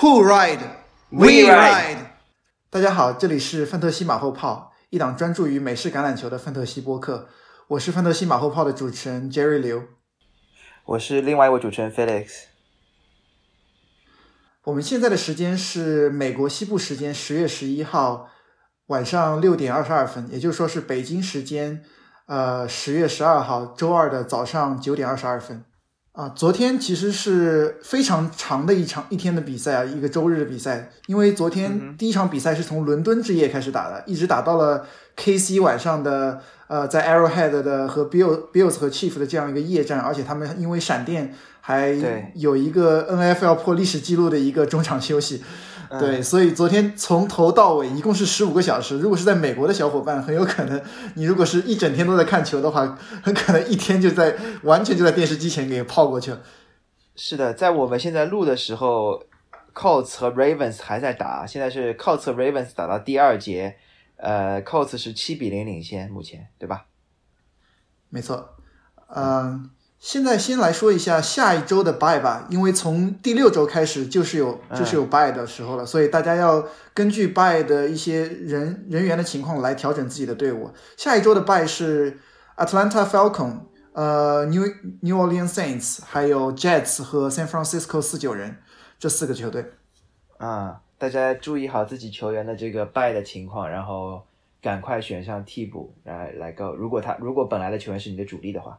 Who ride? We ride. 大家好，这里是范特西马后炮，一档专注于美式橄榄球的范特西播客。我是范特西马后炮的主持人 Jerry 刘。我是另外一位主持人 Felix。我们现在的时间是美国西部时间十月十一号晚上六点二十二分，也就是说是北京时间呃十月十二号周二的早上九点二十二分。啊，昨天其实是非常长的一场一天的比赛啊，一个周日的比赛。因为昨天第一场比赛是从伦敦之夜开始打的，一直打到了 KC 晚上的呃，在 Arrowhead 的和 Bill Bills 和 Chief 的这样一个夜战，而且他们因为闪电还有一个 NFL 破历史记录的一个中场休息。对，所以昨天从头到尾一共是十五个小时。如果是在美国的小伙伴，很有可能你如果是一整天都在看球的话，很可能一天就在完全就在电视机前给泡过去了。是的，在我们现在录的时候，Colts 和 Ravens 还在打，现在是 Colts 和 Ravens 打到第二节，呃，Colts 是七比零领先，目前对吧？没错，嗯。现在先来说一下下一周的 buy 吧，因为从第六周开始就是有就是有 buy 的时候了，所以大家要根据 buy 的一些人人员的情况来调整自己的队伍。下一周的 buy 是 Atlanta Falcon，呃，New New Orleans Saints，还有 Jets 和 San Francisco 四九人这四个球队。啊，大家注意好自己球员的这个 buy 的情况，然后赶快选上替补来来够。如果他如果本来的球员是你的主力的话。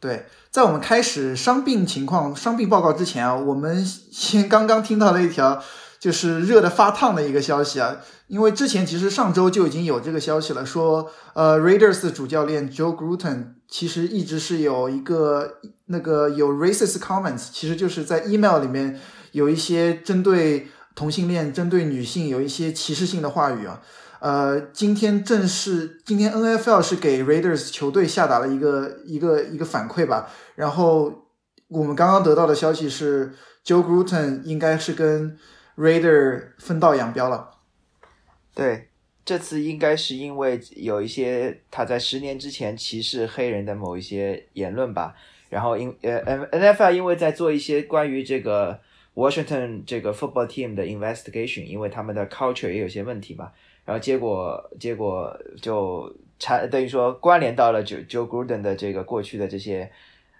对，在我们开始伤病情况、伤病报告之前啊，我们先刚刚听到了一条就是热的发烫的一个消息啊，因为之前其实上周就已经有这个消息了，说呃，Raiders 主教练 Joe Gruden 其实一直是有一个那个有 racist comments，其实就是在 email 里面有一些针对同性恋、针对女性有一些歧视性的话语啊。呃，今天正式，今天 NFL 是给 Raiders 球队下达了一个一个一个反馈吧。然后我们刚刚得到的消息是，Joe Gruden 应该是跟 Raider 分道扬镳了。对，这次应该是因为有一些他在十年之前歧视黑人的某一些言论吧。然后因呃 NFL 因为在做一些关于这个 Washington 这个 football team 的 investigation，因为他们的 culture 也有些问题嘛。然后结果结果就差等于说关联到了 Joe Joe Gruden 的这个过去的这些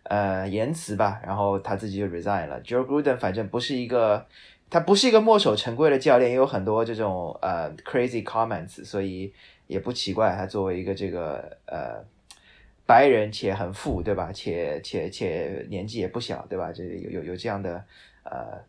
呃言辞吧，然后他自己就 resign 了。Joe Gruden 反正不是一个他不是一个墨守成规的教练，也有很多这种呃 crazy comments，所以也不奇怪他作为一个这个呃白人且很富对吧？且且且年纪也不小对吧？这有有有这样的呃。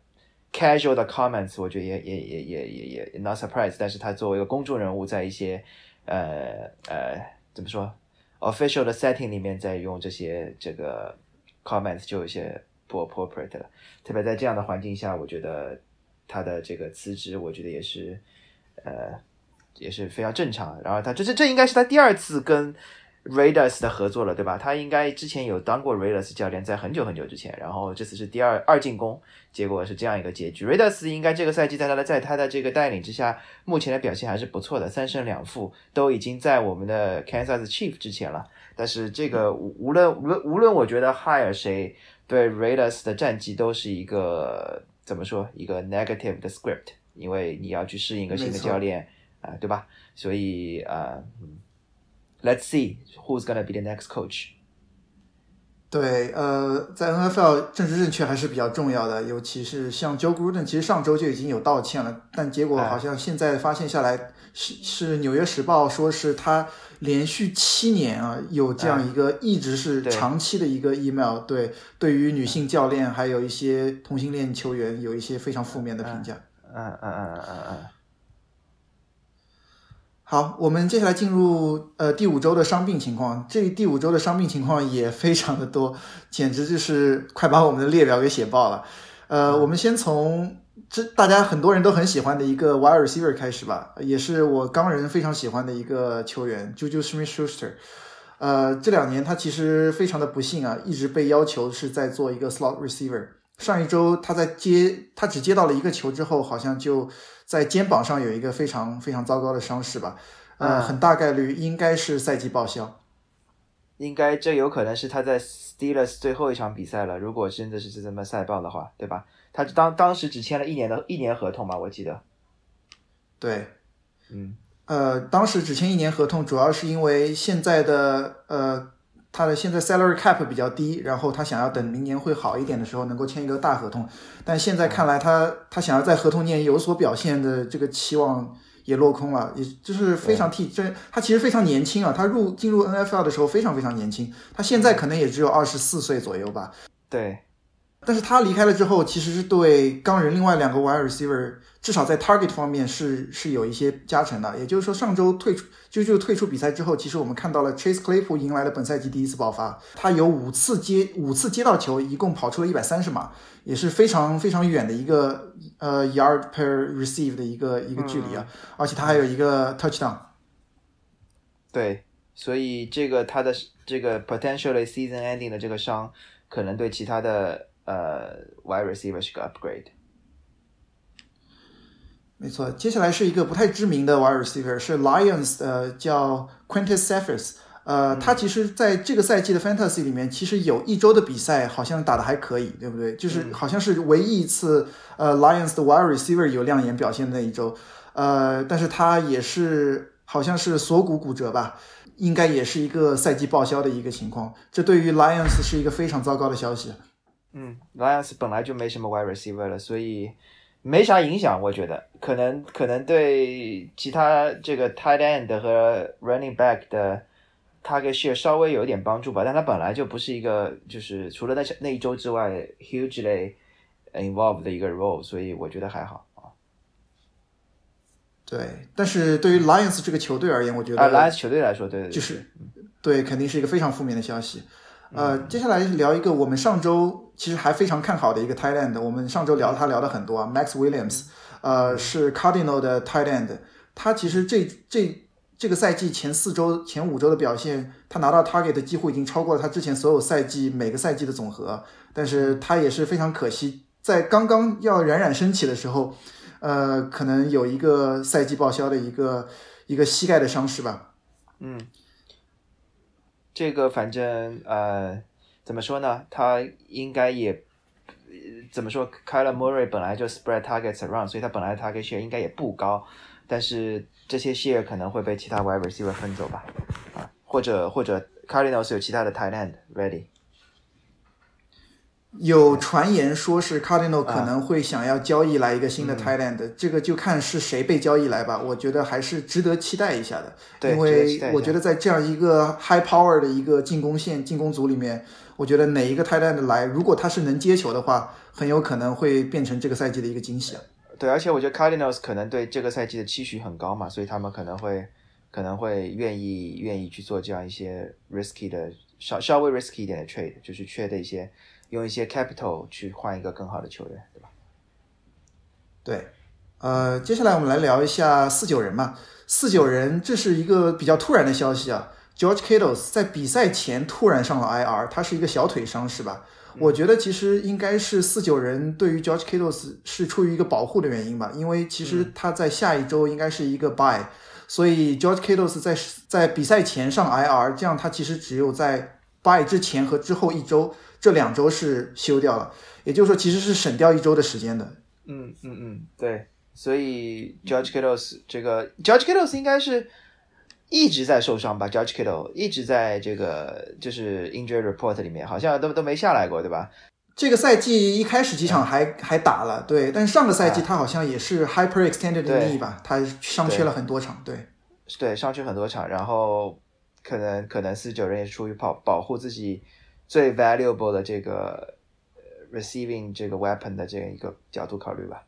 Casual 的 comments，我觉得也也也也也也 not surprise，但是他作为一个公众人物，在一些呃呃怎么说 official 的 setting 里面，在用这些这个 comments 就有些不 appropriate 了。特别在这样的环境下，我觉得他的这个辞职，我觉得也是呃也是非常正常。然后他这这这应该是他第二次跟。Raiders 的合作了，对吧？他应该之前有当过 Raiders 教练，在很久很久之前。然后这次是第二二进攻，结果是这样一个结局。Raiders 应该这个赛季在他的在他的这个带领之下，目前的表现还是不错的，三胜两负，都已经在我们的 Kansas Chief 之前了。但是这个无论无论无论，我觉得 hire 谁对 Raiders 的战绩都是一个怎么说一个 negative 的 script，因为你要去适应一个新的教练啊，对吧？所以啊。Let's see who's gonna be the next coach。对，呃，在 NFL 政治正确还是比较重要的，尤其是像 Joe Gruden，其实上周就已经有道歉了，但结果好像现在发现下来，是是纽约时报说是他连续七年啊有这样一个一直是长期的一个 email，对，对于女性教练还有一些同性恋球员有一些非常负面的评价。嗯嗯嗯嗯嗯。好，我们接下来进入呃第五周的伤病情况。这第五周的伤病情况也非常的多，简直就是快把我们的列表给写爆了。呃，我们先从这大家很多人都很喜欢的一个 wide receiver 开始吧，也是我刚人非常喜欢的一个球员，Juju Smith-Schuster。呃，这两年他其实非常的不幸啊，一直被要求是在做一个 slot receiver。上一周他在接他只接到了一个球之后，好像就。在肩膀上有一个非常非常糟糕的伤势吧，呃，很大概率应该是赛季报销。应该这有可能是他在 Steelers 最后一场比赛了。如果真的是这么赛报的话，对吧？他当当时只签了一年的一年合同嘛，我记得。对，嗯，呃，当时只签一年合同，主要是因为现在的呃他的现在 salary cap 比较低，然后他想要等明年会好一点的时候能够签一个大合同，但现在看来他他想要在合同年有所表现的这个期望也落空了，也就是非常替这他其实非常年轻啊，他入进入 NFL 的时候非常非常年轻，他现在可能也只有二十四岁左右吧。对，但是他离开了之后，其实是对钢人另外两个 wide receiver 至少在 target 方面是是有一些加成的。也就是说，上周退出就就退出比赛之后，其实我们看到了 Chase Claypool 迎来了本赛季第一次爆发，他有五次接五次接到球，一共跑出了一百三十码，也是非常非常远的一个呃 yard per receive 的一个一个距离啊，而且他还有一个 touchdown。对，所以这个他的这个 potentially season ending 的这个伤，可能对其他的呃 wide receiver 是个 upgrade。没错，接下来是一个不太知名的 wide receiver，是 Lions 呃叫 Quintus Cephas。呃，他其实在这个赛季的 Fantasy 里面，其实有一周的比赛好像打的还可以，对不对？就是好像是唯一一次呃 Lions 的 wide receiver 有亮眼表现的那一周。呃，但是他也是好像是锁骨骨折吧，应该也是一个赛季报销的一个情况。这对于 Lions 是一个非常糟糕的消息。嗯，Lions 本来就没什么 wide receiver 了，所以没啥影响。我觉得可能可能对其他这个 tight end 和 running back 的 target share 稍微有一点帮助吧。但他本来就不是一个就是除了那那一周之外 hugely involved 的一个 role，所以我觉得还好啊。对，但是对于 Lions 这个球队而言，我觉得啊，Lions 球队来说，对对，就是对，肯定是一个非常负面的消息。呃，接下来聊一个我们上周其实还非常看好的一个 tight end，我们上周聊他聊的很多啊，Max Williams，呃，是 Cardinal 的 tight end，他其实这这这个赛季前四周、前五周的表现，他拿到 target 的几乎已经超过了他之前所有赛季每个赛季的总和，但是他也是非常可惜，在刚刚要冉冉升起的时候，呃，可能有一个赛季报销的一个一个膝盖的伤势吧，嗯。这个反正呃，怎么说呢？他应该也怎么说？Kyler Murray 本来就 spread targets around，所以他本来 target share 应该也不高，但是这些 share 可能会被其他 wide receiver 分走吧，啊，或者或者 Cardinals 有其他的 tight end ready。有传言说是 Cardinal 可能会想要交易来一个新的 end，这个就看是谁被交易来吧。我觉得还是值得期待一下的，因为我觉得在这样一个 high power 的一个进攻线、进攻组里面，我觉得哪一个 end 来，如果他是能接球的话，很有可能会变成这个赛季的一个惊喜啊。对，而且我觉得 Cardinals 可能对这个赛季的期许很高嘛，所以他们可能会可能会愿意愿意去做这样一些 risky 的稍稍微 risky 一点的 trade，就是缺的一些。用一些 capital 去换一个更好的球员，对吧？对，呃，接下来我们来聊一下四九人嘛。四九人这是一个比较突然的消息啊。George Kittles 在比赛前突然上了 IR，他是一个小腿伤，是吧？我觉得其实应该是四九人对于 George Kittles 是出于一个保护的原因吧，因为其实他在下一周应该是一个 bye，所以 George Kittles 在在比赛前上 IR，这样他其实只有在 bye 之前和之后一周。这两周是休掉了，也就是说其实是省掉一周的时间的。嗯嗯嗯，对。所以 George Kittle 这个 George Kittle 应该是一直在受伤吧？George Kittle 一直在这个就是 injury report 里面，好像都都没下来过，对吧？这个赛季一开始几场还还打了，对。但是上个赛季他好像也是 hyper extended knee 吧？他伤缺了很多场，对。对，伤缺很多场，然后可能可能四九人也是出于保保护自己。最 valuable 的这个 receiving 这个 weapon 的这样一个角度考虑吧，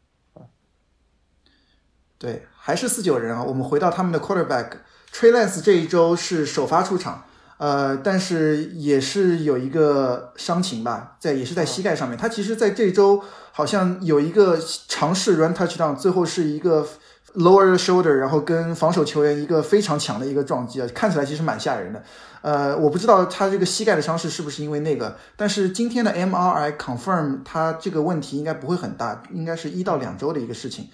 对，还是四九人啊。我们回到他们的 quarterback Trey Lance 这一周是首发出场，呃，但是也是有一个伤情吧，在也是在膝盖上面。他其实在这周好像有一个尝试 run touchdown，最后是一个 lower shoulder，然后跟防守球员一个非常强的一个撞击啊，看起来其实蛮吓人的。呃，我不知道他这个膝盖的伤势是不是因为那个，但是今天的 MRI confirm 他这个问题应该不会很大，应该是一到两周的一个事情。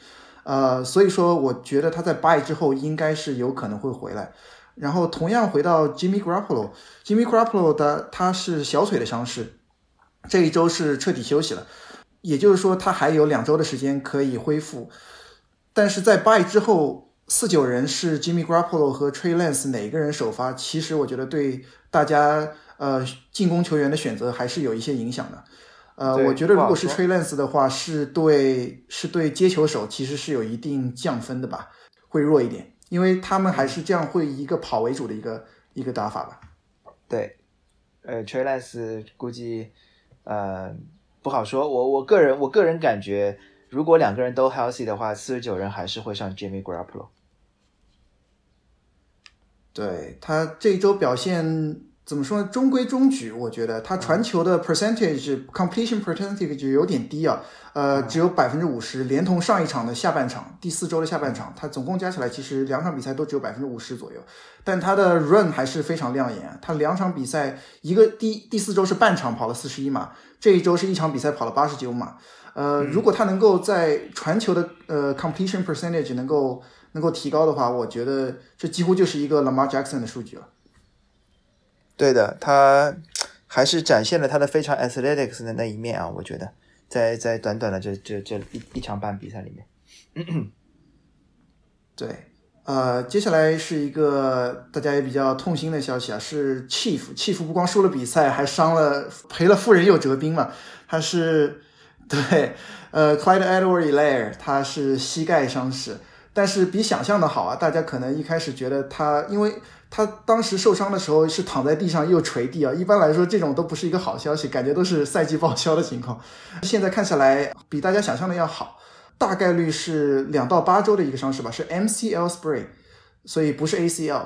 呃，所以说我觉得他在 buy 之后应该是有可能会回来。然后同样回到 Jimmy Garoppolo，Jimmy Garoppolo 的他是小腿的伤势，这一周是彻底休息了。也就是说他还有两周的时间可以恢复。但是在 bye 之后，四九人是 Jimmy Garoppolo 和 Trey Lance 哪个人首发？其实我觉得对大家呃进攻球员的选择还是有一些影响的。呃，我觉得如果是 Trey Lance 的话，是对是对接球手其实是有一定降分的吧，会弱一点，因为他们还是这样会一个跑为主的一个一个打法吧。对，呃，Trey Lance 估计呃不好说，我我个人我个人感觉，如果两个人都 healthy 的话，四十九人还是会上 Jimmy Garoppolo。对他这一周表现怎么说呢？中规中矩，我觉得他传球的 percentage completion percentage 有点低啊，呃，只有百分之五十，连同上一场的下半场，第四周的下半场，他总共加起来其实两场比赛都只有百分之五十左右。但他的 run 还是非常亮眼，他两场比赛一个第第四周是半场跑了四十一码，这一周是一场比赛跑了八十九码。呃，如果他能够在传球的呃 completion percentage 能够能够提高的话，我觉得这几乎就是一个 Lamar Jackson 的数据了。对的，他还是展现了他的非常 athletics 的那一面啊！我觉得，在在短短的这这这一一场半比赛里面，对，呃，接下来是一个大家也比较痛心的消息啊，是 Chief，Chief 不光输了比赛，还伤了，赔了夫人又折兵嘛。他是 对，呃，Clyde Edward-Helaire，他是膝盖伤势。但是比想象的好啊！大家可能一开始觉得他，因为他当时受伤的时候是躺在地上又垂地啊，一般来说这种都不是一个好消息，感觉都是赛季报销的情况。现在看下来比大家想象的要好，大概率是两到八周的一个伤势吧，是 MCL sprain，所以不是 ACL，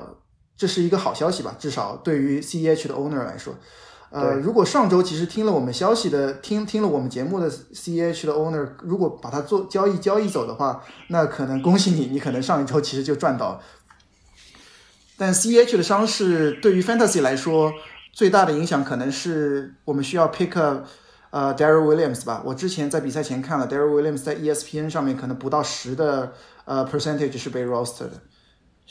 这是一个好消息吧？至少对于 CEH 的 owner 来说。呃，如果上周其实听了我们消息的，听听了我们节目的 C H 的 owner，如果把它做交易交易走的话，那可能恭喜你，你可能上一周其实就赚到了。但 C H 的伤势对于 Fantasy 来说最大的影响，可能是我们需要 pick up 呃 Daryl Williams 吧。我之前在比赛前看了 Daryl Williams 在 ESPN 上面可能不到十的呃 percentage 是被 roster 的。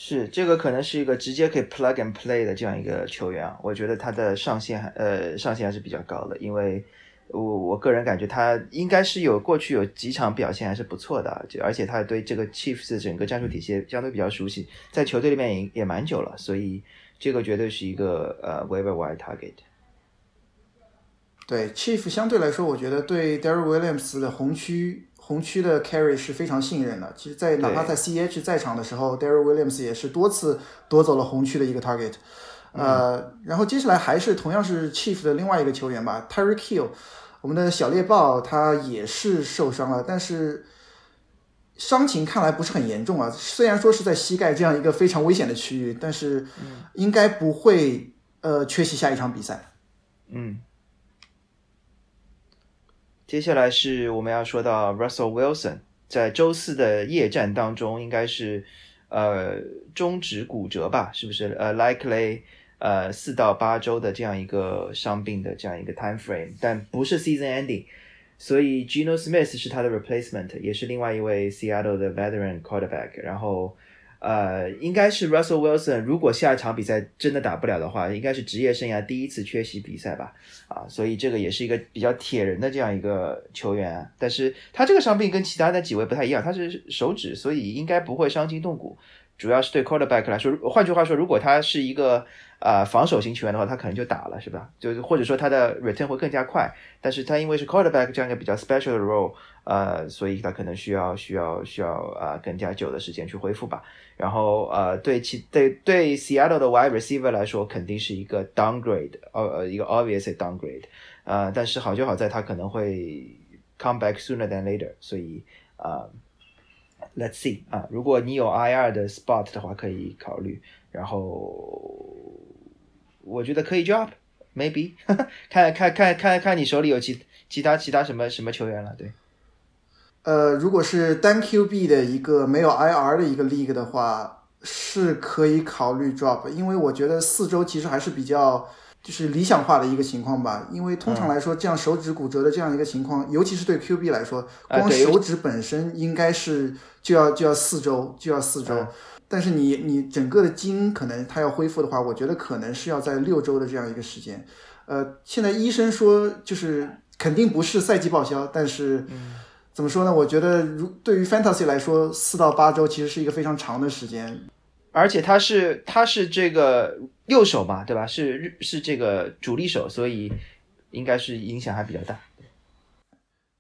是这个可能是一个直接可以 plug and play 的这样一个球员啊，我觉得他的上限还呃上限还是比较高的，因为我我个人感觉他应该是有过去有几场表现还是不错的，就而且他对这个 Chiefs 整个战术体系相对比较熟悉，在球队里面也也蛮久了，所以这个绝对是一个呃 waiver wire target。对 Chief 相对来说，我觉得对 Daryl Williams 的红区。红区的 carry 是非常信任的。其实，在哪怕在 CH 在场的时候，Daryl Williams 也是多次夺走了红区的一个 target。呃，然后接下来还是同样是 Chief 的另外一个球员吧，Terry Kill，我们的小猎豹他也是受伤了，但是伤情看来不是很严重啊。虽然说是在膝盖这样一个非常危险的区域，但是应该不会呃缺席下一场比赛。嗯。接下来是我们要说到 Russell Wilson，在周四的夜战当中，应该是呃中指骨折吧？是不是？呃，likely 呃四到八周的这样一个伤病的这样一个 time frame，但不是 season ending，所以 Geno Smith 是他的 replacement，也是另外一位 Seattle 的 veteran quarterback，然后。呃，应该是 Russell Wilson。如果下一场比赛真的打不了的话，应该是职业生涯第一次缺席比赛吧？啊，所以这个也是一个比较铁人的这样一个球员。但是他这个伤病跟其他的几位不太一样，他是手指，所以应该不会伤筋动骨。主要是对 quarterback 来说，换句话说，如果他是一个啊防守型球员的话，他可能就打了，是吧？就是或者说他的 return 会更加快。但是他因为是 quarterback 这样一个比较 special 的 role，呃，所以他可能需要需要需要啊更加久的时间去恢复吧。然后呃，对其对对 Seattle 的 wide receiver 来说，肯定是一个 downgrade，呃一个 Obviously downgrade。呃，但是好就好在他可能会 come back sooner than later，所以啊。Let's see 啊，如果你有 IR 的 spot 的话，可以考虑。然后我觉得可以 drop，maybe 看看看看看你手里有其其他其他什么什么球员了。对，呃，如果是单 QB 的一个没有 IR 的一个 league 的话，是可以考虑 drop，因为我觉得四周其实还是比较。就是理想化的一个情况吧，因为通常来说，这样手指骨折的这样一个情况，尤其是对 QB 来说，光手指本身应该是就要就要四周，就要四周。但是你你整个的筋可能它要恢复的话，我觉得可能是要在六周的这样一个时间。呃，现在医生说就是肯定不是赛季报销，但是怎么说呢？我觉得如对于 Fantasy 来说，四到八周其实是一个非常长的时间。而且他是他是这个右手嘛，对吧？是是这个主力手，所以应该是影响还比较大。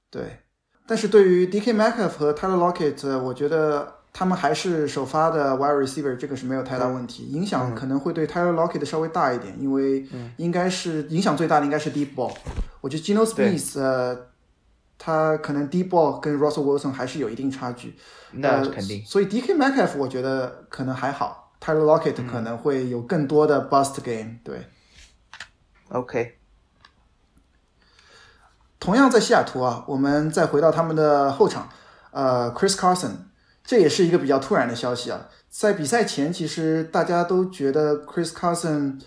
对，但是对于 DK Metcalf 和 Tyler Lockett，我觉得他们还是首发的 wide receiver，这个是没有太大问题。影响可能会对 Tyler Lockett 稍微大一点，因为应该是影响最大的应该是 deep ball。我觉得 Geno Smith，呃，他可能 D 宝跟 Russell Wilson 还是有一定差距，那肯定。所以 DK McCaff，我觉得可能还好，Tyler Lockett 可能会有更多的 bust game。对，OK。同样在西雅图啊，我们再回到他们的后场，呃，Chris Carson，这也是一个比较突然的消息啊。在比赛前，其实大家都觉得 Chris Carson。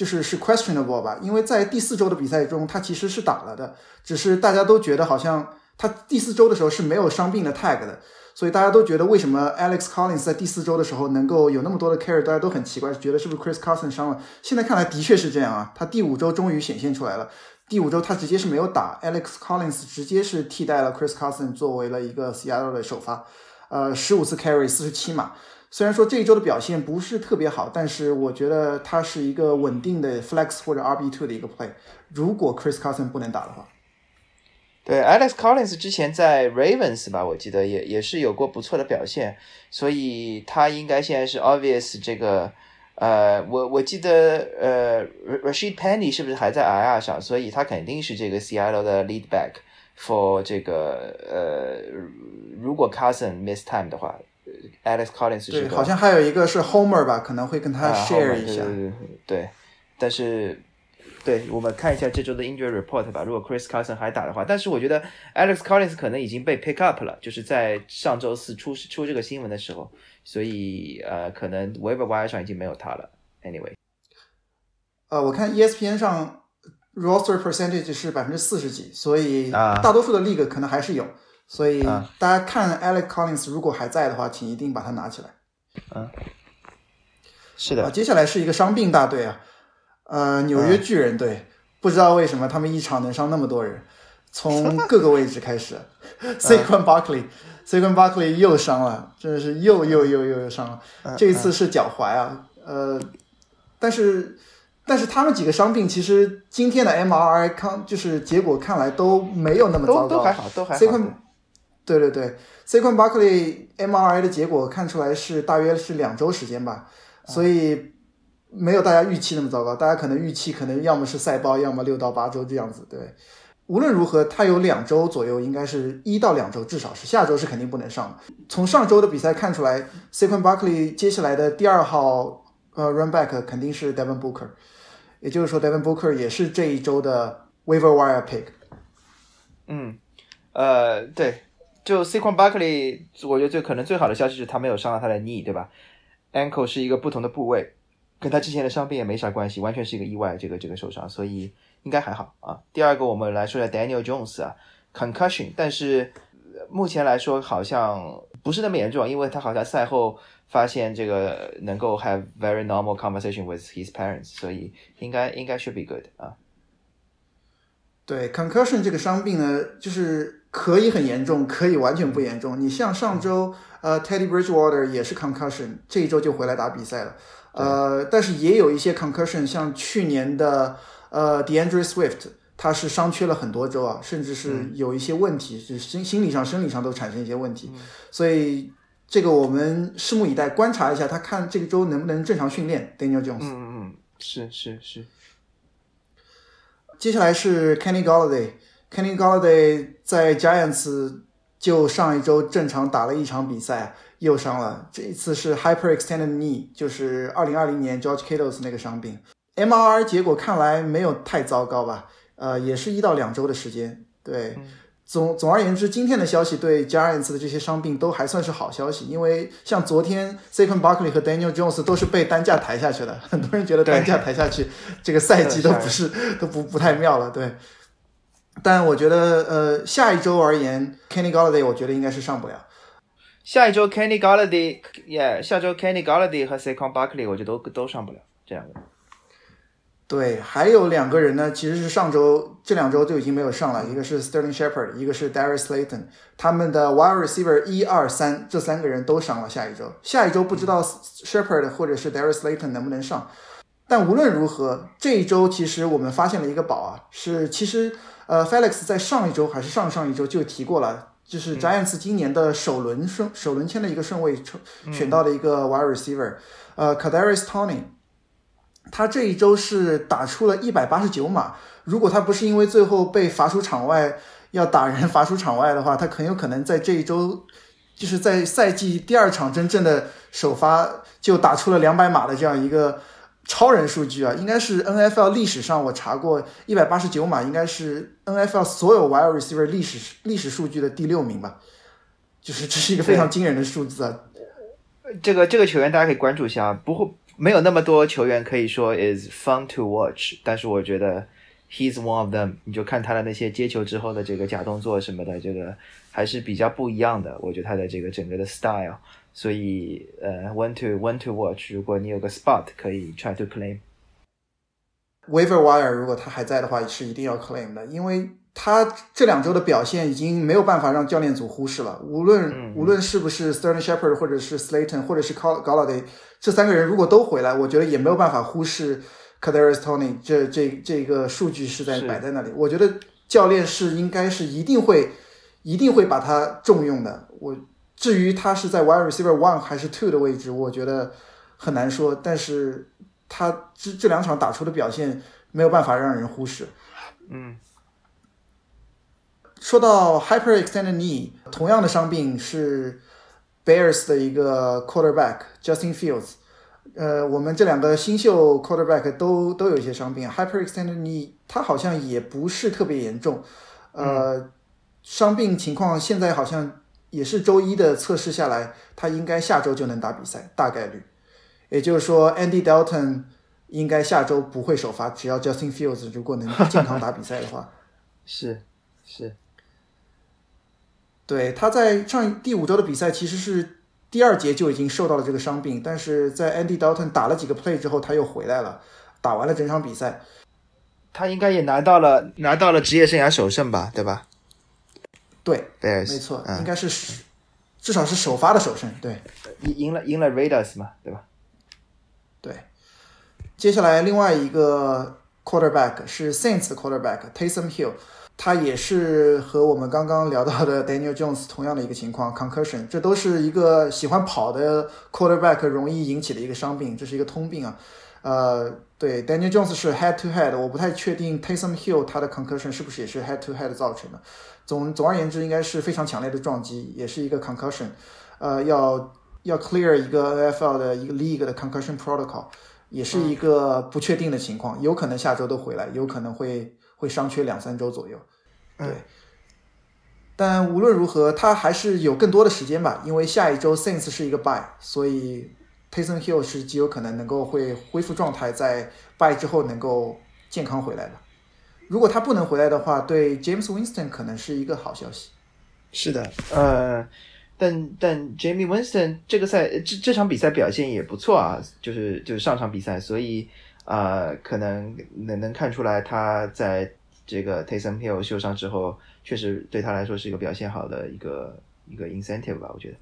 就是是 questionable 吧，因为在第四周的比赛中，他其实是打了的，只是大家都觉得好像他第四周的时候是没有伤病的 tag 的，所以大家都觉得为什么 Alex Collins 在第四周的时候能够有那么多的 carry，大家都很奇怪，觉得是不是 Chris Carson 伤了？现在看来的确是这样啊，他第五周终于显现出来了。第五周他直接是没有打，Alex Collins 直接是替代了 Chris Carson 作为了一个 Seattle 的首发，呃，十五次 carry 四十七码。虽然说这一周的表现不是特别好，但是我觉得他是一个稳定的 flex 或者 RB two 的一个 play。如果 Chris Carson 不能打的话，对 Alex Collins 之前在 Ravens 吧，我记得也也是有过不错的表现，所以他应该现在是 obvious 这个。呃，我我记得，呃，Rashid Penny 是不是还在 IR 上？所以他肯定是这个 Seattle 的 lead back for 这个呃，如果 Carson miss time 的话，Alex Collins 是对，好像还有一个是 Homer 吧，可能会跟他 share 一下。对，对,对但是对我们看一下这周的 injury report 吧。如果 Chris Carson 还打的话，但是我觉得 Alex Collins 可能已经被 pick up 了，就是在上周四出出这个新闻的时候。所以呃，可能 Waiver Wire 上已经没有他了。Anyway，呃，我看 ESPN 上 Roster Percentage 是百分之四十几，所以大多数的 League 可能还是有。所以大家看 Alex Collins 如果还在的话，请一定把它拿起来。嗯，是的。接下来是一个伤病大队啊，呃，纽约巨人队，不知道为什么他们一场能伤那么多人，从各个位置开始，Saquon Barkley。Saquon Barkley 又伤了，真的是又又又又又伤了。这一次是脚踝啊，呃，但是但是他们几个伤病，其实今天的 MRI 看就是结果看来都没有那么糟糕，都还好，都还好。Saquon 对对对，Sequin Barkley MRI 的结果看出来是大约是两周时间吧，所以没有大家预期那么糟糕。大家可能预期可能要么是赛包，要么六到八周这样子，对。无论如何，他有两周左右，应该是一到两周，至少是下周是肯定不能上的。从上周的比赛看出来，Sequin Barkley 接下来的第二号呃 run back 肯定是 Devin Booker，也就是说 Devin Booker 也是这一周的 waiver wire pick。嗯，呃，对，就 Saquon Barkley，我觉得最可能最好的消息是他没有伤到他的 knee，对吧？ankle 是一个不同的部位，跟他之前的伤病也没啥关系，完全是一个意外，这个这个受伤，所以。应该还好啊。第二个，我们来说一下 Daniel Jones 啊，concussion，但是目前来说好像不是那么严重，因为他好像赛后发现这个能够 have very normal conversation with his parents，所以应该应该 should be good 啊。对 concussion 这个伤病呢，就是可以很严重，可以完全不严重。你像上周呃 Teddy Bridgewater 也是 concussion，这一周就回来打比赛了。呃，但是也有一些 concussion，像去年的。呃，DeAndre Swift，他是伤缺了很多周啊，甚至是有一些问题，是心心理上、生理上都产生一些问题，所以这个我们拭目以待，观察一下他看这个周能不能正常训练。Daniel Jones，嗯嗯嗯，是是是。接下来是 Kenny Galladay，Kenny Galladay 在 Giants 就上一周正常打了一场比赛，又伤了，这一次是 Hyperextended knee，就是二零二零年 George Kittle's 那个伤病。MRI 结果看来没有太糟糕吧？呃，也是一到两周的时间。对，总总而言之，今天的消息对 Giants 的这些伤病都还算是好消息，因为像昨天 Saquon Barkley 和 Daniel Jones 都是被担架抬下去的，很多人觉得担架抬下去，这个赛季都不是 都不不太妙了。对，但我觉得呃，下一周而言，Kenny Galladay 我觉得应该是上不了。下一周 Kenny Galladay，yeah，下周 Kenny Galladay 和 Saquon Barkley 我觉得都都上不了这样的。对，还有两个人呢，其实是上周这两周就已经没有上了，一个是 Sterling Shepard，一个是 Darius Slayton，他们的 wide receiver 一二三这三个人都上了下一周，下一周不知道 Shepard 或者是 Darius Slayton 能不能上，但无论如何，这一周其实我们发现了一个宝啊，是其实呃 Felix 在上一周还是上上一周就提过了，就是 Giants 今年的首轮顺首轮签的一个顺位选到的一个 wide receiver，呃，Cadarius Tony。他这一周是打出了一百八十九码，如果他不是因为最后被罚出场外要打人罚出场外的话，他很有可能在这一周，就是在赛季第二场真正的首发就打出了两百码的这样一个超人数据啊，应该是 NFL 历史上我查过一百八十九码，应该是 NFL 所有 wide receiver 历史历史数据的第六名吧，就是这是一个非常惊人的数字啊。这个这个球员大家可以关注一下，不会。没有那么多球员可以说 is fun to watch，但是我觉得 he's one of them。你就看他的那些接球之后的这个假动作什么的，这个还是比较不一样的。我觉得他的这个整个的 style，所以呃，when to when to watch。如果你有个 spot，可以 try to claim。Waiver wire 如果他还在的话，是一定要 claim 的，因为他这两周的表现已经没有办法让教练组忽视了。无论无论是不是 Sterling Shepard，或者是 Slayton，或者是 Galladay。这三个人如果都回来，我觉得也没有办法忽视 Kadarius Tony 这这这个数据是在摆在那里。我觉得教练是应该是一定会一定会把他重用的。我至于他是在 Wide Receiver One 还是 Two 的位置，我觉得很难说。但是他这这两场打出的表现没有办法让人忽视。嗯，说到 Hyperextended Knee，同样的伤病是。Bears 的一个 quarterback Justin Fields，呃，我们这两个新秀 quarterback 都都有一些伤病，hyperextended knee，他好像也不是特别严重，呃，伤病情况现在好像也是周一的测试下来，他应该下周就能打比赛，大概率，也就是说 Andy Dalton 应该下周不会首发，只要 Justin Fields 如果能健康打比赛的话，是是。对，他在上第五周的比赛其实是第二节就已经受到了这个伤病，但是在 Andy Dalton 打了几个 play 之后，他又回来了，打完了整场比赛，他应该也拿到了拿到了职业生涯首胜吧，对吧？对，没错，应该是至少是首发的首胜，对，赢赢了赢了 Raiders 嘛，对吧？对，接下来另外一个 quarterback 是 Saints 的 quarterback Taysom Hill。他也是和我们刚刚聊到的 Daniel Jones 同样的一个情况，concussion，这都是一个喜欢跑的 quarterback 容易引起的一个伤病，这是一个通病啊。呃，对，Daniel Jones 是 head to head，我不太确定 Taysom Hill 他的 concussion 是不是也是 head to head 造成的。总总而言之，应该是非常强烈的撞击，也是一个 concussion。呃，要要 clear 一个 NFL 的一个 league 的 concussion protocol，也是一个不确定的情况，有可能下周都回来，有可能会。会伤缺两三周左右，对。但无论如何，他还是有更多的时间吧，因为下一周 Saints 是一个 bye，所以 Taysom Hill 是极有可能能够会恢复状态，在败之后能够健康回来的。如果他不能回来的话，对 James Winston 可能是一个好消息。是的，呃，但但 Jamie Winston 这个赛这这场比赛表现也不错啊，就是就是上场比赛，所以。啊，可能能能看出来，他在这个 Taysom Hill 受伤之后，确实对他来说是一个表现好的一个一个 incentive 吧，我觉得。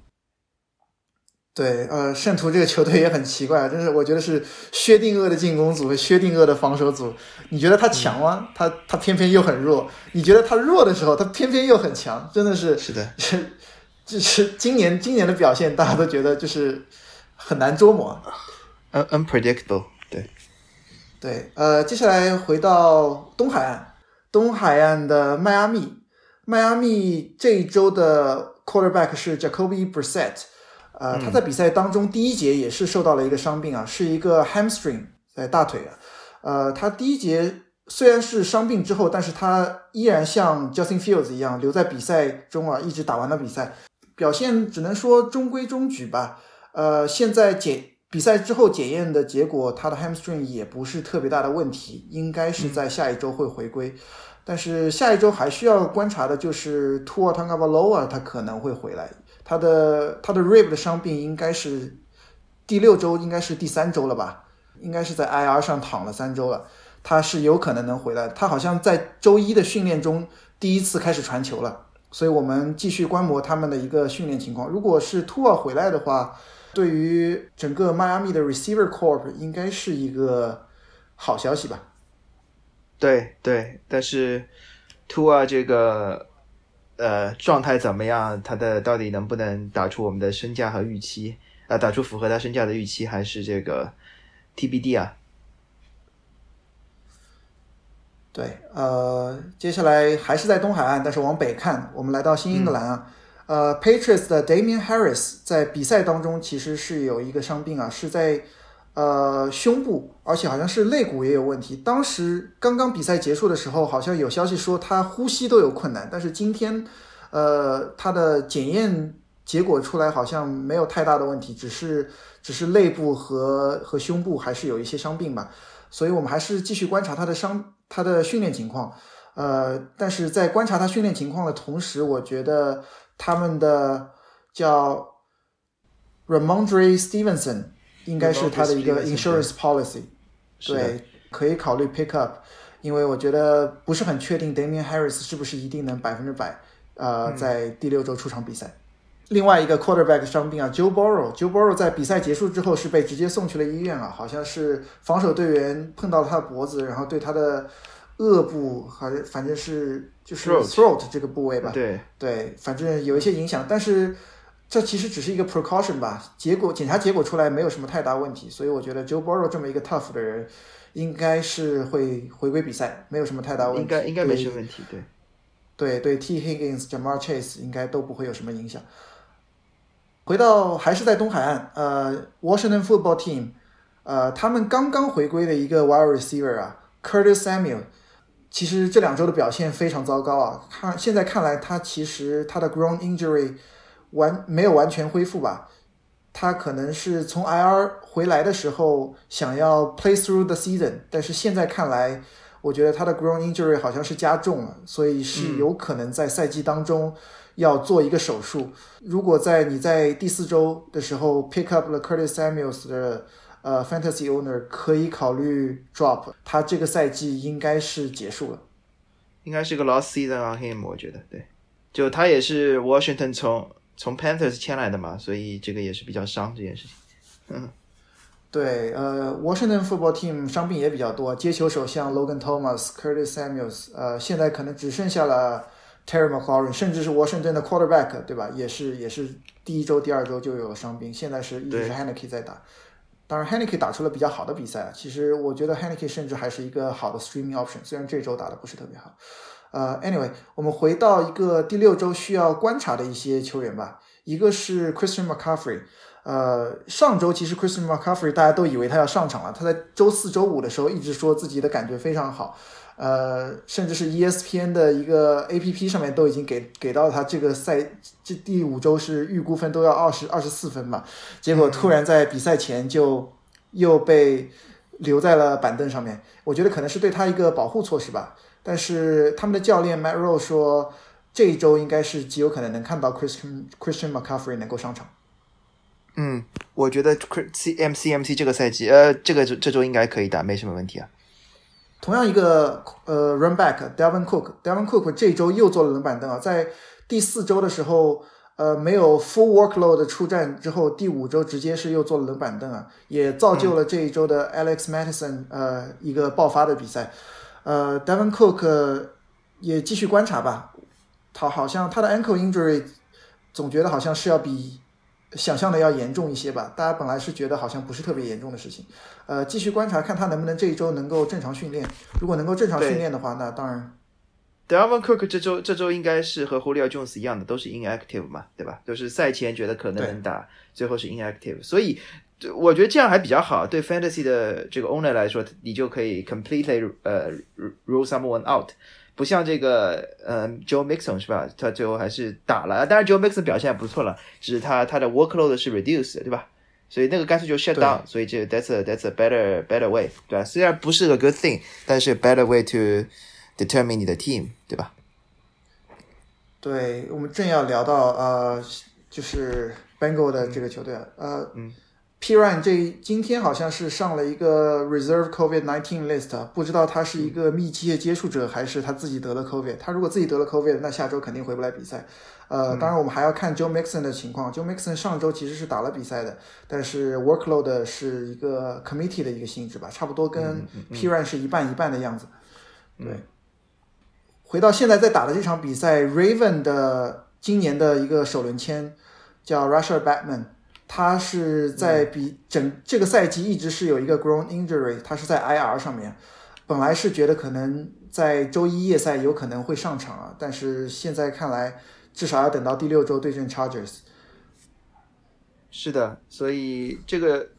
对，呃，圣徒这个球队也很奇怪，真是我觉得是薛定谔的进攻组和薛定谔的防守组。你觉得他强吗？他他偏偏又很弱。你觉得他弱的时候，他偏偏又很强，真的是是的，是就是今年今年的表现，大家都觉得就是很难捉摸，un unpredictable。对，呃，接下来回到东海岸，东海岸的迈阿密，迈阿密这一周的 quarterback 是 Jacoby Brissett，呃，他在比赛当中第一节也是受到了一个伤病啊，是一个 hamstring 在大腿啊，呃，他第一节虽然是伤病之后，但是他依然像 Justin Fields 一样留在比赛中啊，一直打完了比赛，表现只能说中规中矩吧，呃，现在检。比赛之后检验的结果，他的 hamstring 也不是特别大的问题，应该是在下一周会回归。但是下一周还需要观察的就是 Tua Tagovailoa，他可能会回来。他的他的 rib 的伤病应该是第六周，应该是第三周了吧？应该是在 IR 上躺了三周了。他是有可能能回来。他好像在周一的训练中第一次开始传球了，所以我们继续观摩他们的一个训练情况。如果是 Tua 回来的话，对于整个迈阿密的 Receiver Corp 应该是一个好消息吧？对对，但是 Tua 这个呃状态怎么样？他的到底能不能打出我们的身价和预期？啊，打出符合他身价的预期，还是这个 TBD 啊？对，呃，接下来还是在东海岸，但是往北看，我们来到新英格兰啊。呃，Patriots 的 Damian Harris 在比赛当中其实是有一个伤病啊，是在呃胸部，而且好像是肋骨也有问题。当时刚刚比赛结束的时候，好像有消息说他呼吸都有困难，但是今天呃他的检验结果出来好像没有太大的问题，只是只是肋部和和胸部还是有一些伤病吧。所以我们还是继续观察他的伤他的训练情况。呃，但是在观察他训练情况的同时，我觉得。他们的叫 Ramondre Stevenson 应该是他的一个 insurance policy，对，可以考虑 pick up，因为我觉得不是很确定 Damian Harris 是不是一定能百分之百呃在第六周出场比赛。另外一个 quarterback 伤病啊，Joe Burrow，Joe Burrow 在比赛结束之后是被直接送去了医院啊，好像是防守队员碰到了他的脖子，然后对他的。颚部还反正是就是 throat 这个部位吧，对。对，反正有一些影响，但是这其实只是一个 precaution 吧。结果检查结果出来没有什么太大问题，所以我觉得 Joe Burrow 这么一个 tough 的人，应该是会回归比赛，没有什么太大问题。应该应该没什么问题，对对对，T Higgins、Jamar Chase 应该都不会有什么影响。回到还是在东海岸，呃，Washington Football Team，呃，他们刚刚回归的一个 wide receiver 啊，Curtis Samuel。其实这两周的表现非常糟糕啊！看现在看来，他其实他的 groin injury 完没有完全恢复吧？他可能是从 IR 回来的时候想要 play through the season，但是现在看来，我觉得他的 groin injury 好像是加重了，所以是有可能在赛季当中要做一个手术。如果在你在第四周的时候 pick up 了 Curtis Samuels 的。呃，Fantasy Owner 可以考虑 Drop，他这个赛季应该是结束了，应该是个 Lost Season on him，我觉得对，就他也是 Washington 从从 Panthers 签来的嘛，所以这个也是比较伤这件事情。嗯，对，呃，Washington Football Team 伤病也比较多，接球手像 Logan Thomas、Curtis Samuels，呃，现在可能只剩下了 Terry McLaurin，甚至是 Washington 的 Quarterback，对吧？也是也是第一周、第二周就有了伤病，现在是一直是 Haneke 在打。当然 h a n n k e 打出了比较好的比赛。其实我觉得 h a n n k e 甚至还是一个好的 streaming option，虽然这周打的不是特别好。呃，anyway，我们回到一个第六周需要观察的一些球员吧。一个是 Christian McCaffrey。呃，上周其实 Christian McCaffrey 大家都以为他要上场了。他在周四周五的时候一直说自己的感觉非常好。呃，甚至是 ESPN 的一个 APP 上面都已经给给到他这个赛这第五周是预估分都要二十二十四分嘛，结果突然在比赛前就又被留在了板凳上面，我觉得可能是对他一个保护措施吧。但是他们的教练 Matt Rowe 说，这一周应该是极有可能能看到 Christian Christian McCaffrey 能够上场。嗯，我觉得 C M C M C 这个赛季，呃，这个这这周应该可以打，没什么问题啊。同样一个呃，run back Devin Cook，Devin Cook 这周又坐了冷板凳啊，在第四周的时候，呃，没有 full workload 出战之后，第五周直接是又坐了冷板凳啊，也造就了这一周的 Alex Madison 呃一个爆发的比赛。呃，Devon Cook 也继续观察吧，他好像他的 ankle injury 总觉得好像是要比。想象的要严重一些吧，大家本来是觉得好像不是特别严重的事情，呃，继续观察看他能不能这一周能够正常训练。如果能够正常训练的话，那当然。Devon Cook 这周这周应该是和 Julio Jones 一样的，都是 inactive 嘛，对吧？都是赛前觉得可能能打，最后是 inactive，所以我觉得这样还比较好。对 Fantasy 的这个 owner 来说，你就可以 completely 呃 rule someone out。不像这个，呃，Joe Mixon 是吧？他最后还是打了，当然 Joe Mixon 表现还不错了，只是他他的 workload 是 reduce，对吧？所以那个干脆就 shut down，所以这 that's a that's a better better way，对吧？虽然不是个 good thing，但是 better way to determine 你的 team，对吧？对我们正要聊到呃，就是 Bengal 的这个球队，呃，嗯 P Ryan 这今天好像是上了一个 Reserve COVID nineteen list，不知道他是一个密切接触者还是他自己得了 COVID。他如果自己得了 COVID，那下周肯定回不来比赛。呃，当然我们还要看 Joe Mixon 的情况。Joe Mixon 上周其实是打了比赛的，但是 workload 是一个 committee 的一个性质吧，差不多跟 P Ryan 是一半一半的样子。对，回到现在在打的这场比赛，Raven 的今年的一个首轮签叫 Russia Batman。他是在比整这个赛季一直是有一个 groin injury，他是在 IR 上面。本来是觉得可能在周一夜赛有可能会上场啊，但是现在看来至少要等到第六周对阵 Chargers。是的，所以这个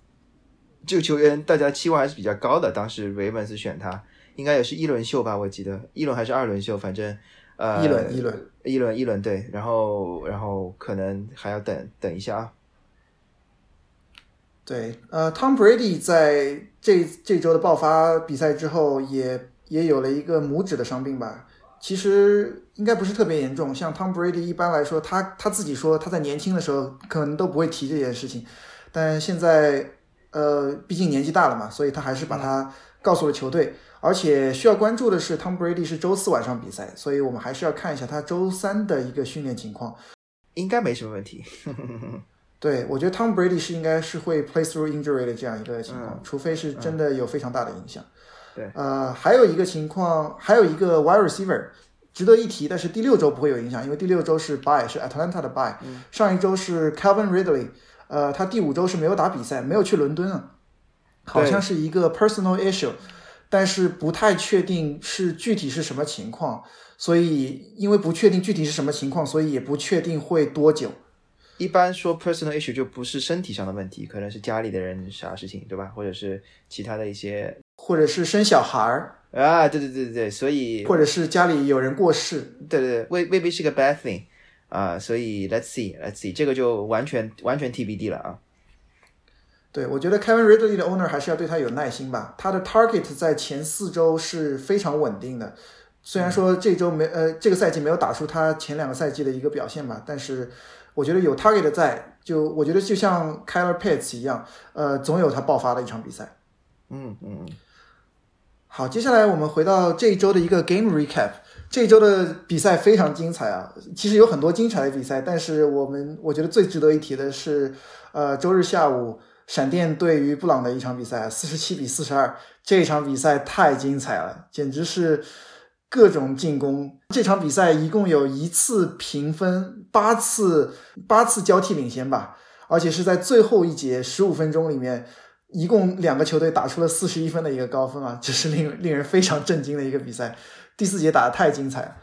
这个球员大家期望还是比较高的。当时 Ravens 选他，应该也是一轮秀吧？我记得一轮还是二轮秀，反正呃一轮一轮一轮一轮对，然后然后可能还要等等一下啊。对，呃，Tom Brady 在这这周的爆发比赛之后，也也有了一个拇指的伤病吧。其实应该不是特别严重。像 Tom Brady 一般来说，他他自己说他在年轻的时候可能都不会提这件事情，但现在呃，毕竟年纪大了嘛，所以他还是把他告诉了球队。而且需要关注的是，Tom Brady 是周四晚上比赛，所以我们还是要看一下他周三的一个训练情况。应该没什么问题。对，我觉得 Tom Brady 是应该是会 play through injury 的这样一个情况，除非是真的有非常大的影响。对，呃，还有一个情况，还有一个 wide receiver 值得一提，但是第六周不会有影响，因为第六周是 bye，是 Atlanta 的 bye。上一周是 Calvin Ridley，呃，他第五周是没有打比赛，没有去伦敦啊，好像是一个 personal issue，但是不太确定是具体是什么情况，所以因为不确定具体是什么情况，所以也不确定会多久。一般说 personal issue 就不是身体上的问题，可能是家里的人啥事情，对吧？或者是其他的一些，或者是生小孩儿啊，对对对对对，所以或者是家里有人过世，对对对，未未必是个 bad thing 啊，所以 let's see let's see 这个就完全完全 TBD 了啊。对，我觉得 Kevin Ridley 的 owner 还是要对他有耐心吧。他的 target 在前四周是非常稳定的，虽然说这周没呃这个赛季没有打出他前两个赛季的一个表现吧，但是。我觉得有 target 在，就我觉得就像 Kyler Pitts 一样，呃，总有他爆发的一场比赛。嗯嗯嗯。好，接下来我们回到这一周的一个 game recap。这一周的比赛非常精彩啊，其实有很多精彩的比赛，但是我们我觉得最值得一提的是，呃，周日下午闪电对于布朗的一场比赛，四十七比四十二，这场比赛太精彩了，简直是。各种进攻，这场比赛一共有一次平分，八次八次交替领先吧，而且是在最后一节十五分钟里面，一共两个球队打出了四十一分的一个高分啊，这是令令人非常震惊的一个比赛。第四节打得太精彩了，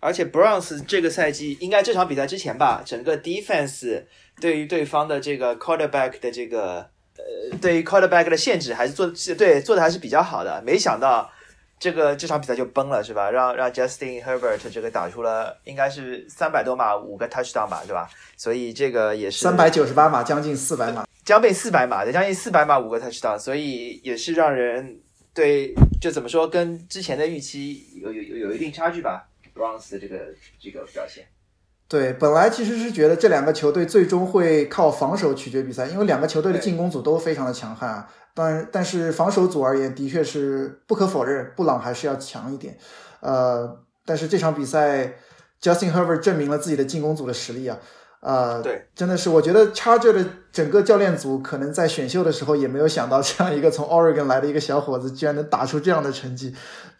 而且 Browns 这个赛季应该这场比赛之前吧，整个 defense 对于对方的这个 quarterback 的这个呃，对于 quarterback 的限制还是做对做的还是比较好的，没想到。这个这场比赛就崩了，是吧？让让 Justin Herbert 这个打出了应该是三百多码，五个 touchdown 吧，对吧？所以这个也是三百九十八码，将近四百码，将近四百码的，将近四百码，五个 touchdown，所以也是让人对就怎么说，跟之前的预期有有有有一定差距吧？Browns 的这个这个表现。对，本来其实是觉得这两个球队最终会靠防守取决比赛，因为两个球队的进攻组都非常的强悍啊。但但是防守组而言，的确是不可否认，布朗还是要强一点。呃，但是这场比赛，Justin Herbert 证明了自己的进攻组的实力啊。呃，对，真的是，我觉得 Charger 的整个教练组可能在选秀的时候也没有想到，这样一个从 Oregon 来的一个小伙子，居然能打出这样的成绩，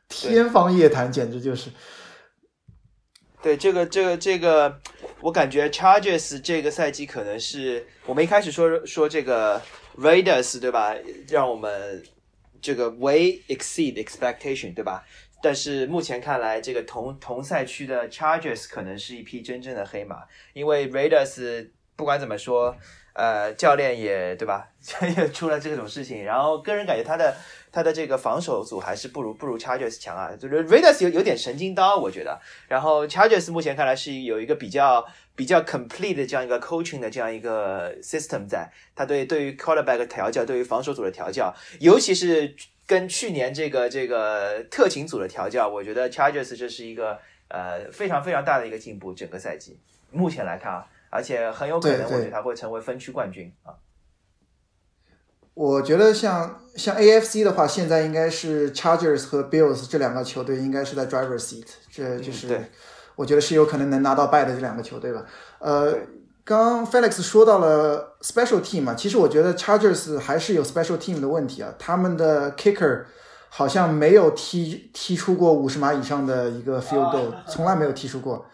天方夜谭，简直就是。对，这个这个这个，我感觉 Chargers 这个赛季可能是我们一开始说说这个。Raiders 对吧？让我们这个 way exceed expectation 对吧？但是目前看来，这个同同赛区的 Chargers 可能是一匹真正的黑马，因为 Raiders 不管怎么说，呃，教练也对吧？也出了这种事情，然后个人感觉他的他的这个防守组还是不如不如 Chargers 强啊，就是 Raiders 有有点神经刀，我觉得。然后 Chargers 目前看来是有一个比较。比较 complete 的这样一个 coaching 的这样一个 system，在他对对于 quarterback 调教，对于防守组的调教，尤其是跟去年这个这个特勤组的调教，我觉得 Chargers 这是一个呃非常非常大的一个进步，整个赛季目前来看啊，而且很有可能我觉得他会成为分区冠军啊。我觉得像像 AFC 的话，现在应该是 Chargers 和 Bills 这两个球队应该是在 driver seat，这就是我觉得是有可能能拿到败的这两个球队吧。呃，刚刚 Felix 说到了 special team 嘛，其实我觉得 Chargers 还是有 special team 的问题啊，他们的 kicker 好像没有踢踢出过五十码以上的一个 field goal，从来没有踢出过，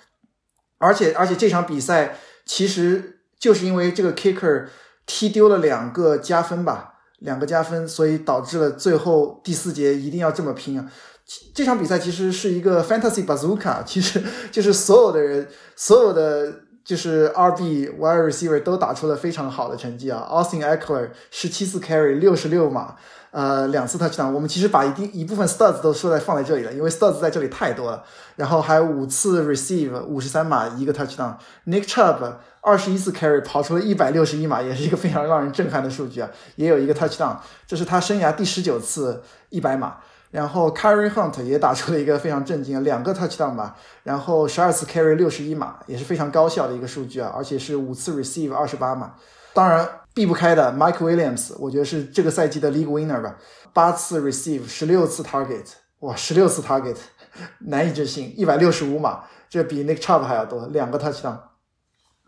而且而且这场比赛其实就是因为这个 kicker 踢丢了两个加分吧。两个加分，所以导致了最后第四节一定要这么拼啊！这场比赛其实是一个 fantasy bazooka，其实就是所有的人，所有的就是 RB wide receiver 都打出了非常好的成绩啊！Austin Eckler 十七次 carry 六十六码，呃，两次 touchdown。我们其实把一定一部分 studs 都说在放在这里了，因为 studs 在这里太多了。然后还有五次 receive 五十三码一个 touchdown。Nick Chubb。二十一次 carry 跑出了一百六十一码，也是一个非常让人震撼的数据啊！也有一个 touchdown，这是他生涯第十九次一百码。然后 Carry Hunt 也打出了一个非常震惊的两个 touchdown 吧。然后十二次 carry 六十一码，也是非常高效的一个数据啊！而且是五次 receive 二十八码。当然避不开的 Mike Williams，我觉得是这个赛季的 league winner 吧。八次 receive 十六次 target，哇，十六次 target 难以置信，一百六十五码，这比 Nick Chubb 还要多，两个 touchdown。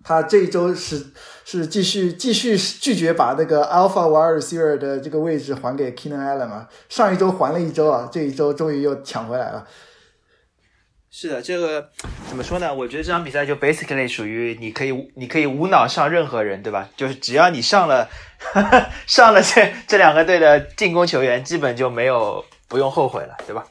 他这一周是是继续继续拒绝把那个 Alpha wide receiver 的这个位置还给 Keenan Allen 嘛？上一周还了一周啊，这一周终于又抢回来了。是的，这个怎么说呢？我觉得这场比赛就 basically 属于你可以你可以无脑上任何人，对吧？就是只要你上了 上了这这两个队的进攻球员，基本就没有不用后悔了，对吧？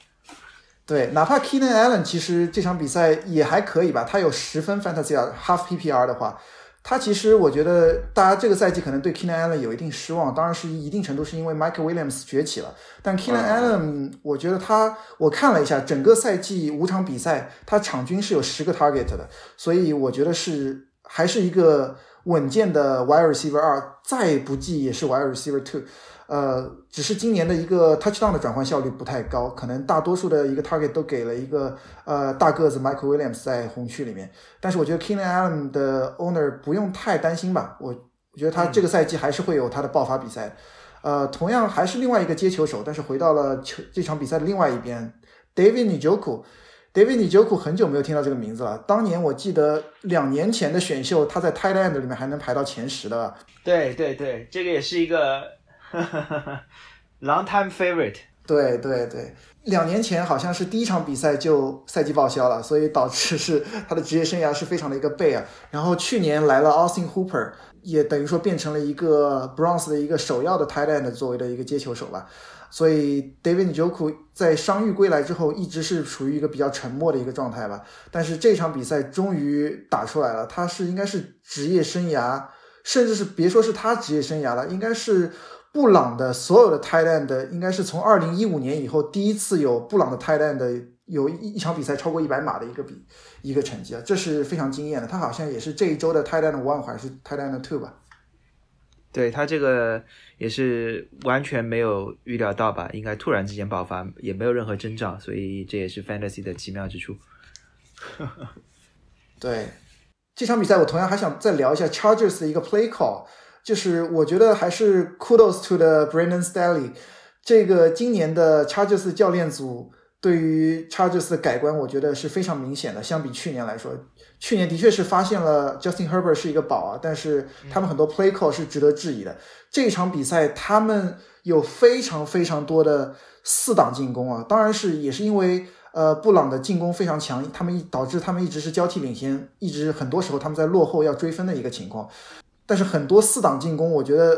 对，哪怕 Keenan Allen 其实这场比赛也还可以吧，他有十分 Fantasy Half PPR 的话，他其实我觉得大家这个赛季可能对 Keenan Allen 有一定失望，当然是一定程度是因为 Mike Williams 崛起了，但 Keenan Allen 我觉得他我看了一下整个赛季五场比赛，他场均是有十个 target 的，所以我觉得是还是一个稳健的 Wide Receiver 二，再不济也是 Wide Receiver two。呃，只是今年的一个 touchdown 的转换效率不太高，可能大多数的一个 target 都给了一个呃大个子 Michael Williams 在红区里面。但是我觉得 Keenan Allen 的 owner 不用太担心吧，我我觉得他这个赛季还是会有他的爆发比赛。呃，同样还是另外一个接球手，但是回到了球这场比赛的另外一边，David Njoku，David Njoku 很久没有听到这个名字了。当年我记得两年前的选秀，他在 tight end 里面还能排到前十的。对对对，这个也是一个。Long time favorite，对对对，两年前好像是第一场比赛就赛季报销了，所以导致是他的职业生涯是非常的一个背啊。然后去年来了 Austin Hooper，也等于说变成了一个 Bronze 的一个首要的 tight end 作为的一个接球手吧。所以 David Joku 在伤愈归来之后，一直是处于一个比较沉默的一个状态吧。但是这场比赛终于打出来了，他是应该是职业生涯，甚至是别说是他职业生涯了，应该是。布朗的所有的 tight end 应该是从二零一五年以后第一次有布朗的 tight end 有一一场比赛超过一百码的一个比一个成绩啊，这是非常惊艳的。他好像也是这一周的 end one 还是 end two 吧？对他这个也是完全没有预料到吧？应该突然之间爆发，也没有任何征兆，所以这也是 fantasy 的奇妙之处。对这场比赛，我同样还想再聊一下 Chargers 的一个 play call。就是我觉得还是 kudos to the Brandon Staley，这个今年的 Chargers 教练组对于 Chargers 的改观，我觉得是非常明显的。相比去年来说，去年的确是发现了 Justin Herbert 是一个宝啊，但是他们很多 play call 是值得质疑的。这场比赛他们有非常非常多的四档进攻啊，当然是也是因为呃布朗的进攻非常强，他们一导致他们一直是交替领先，一直很多时候他们在落后要追分的一个情况。但是很多四档进攻，我觉得，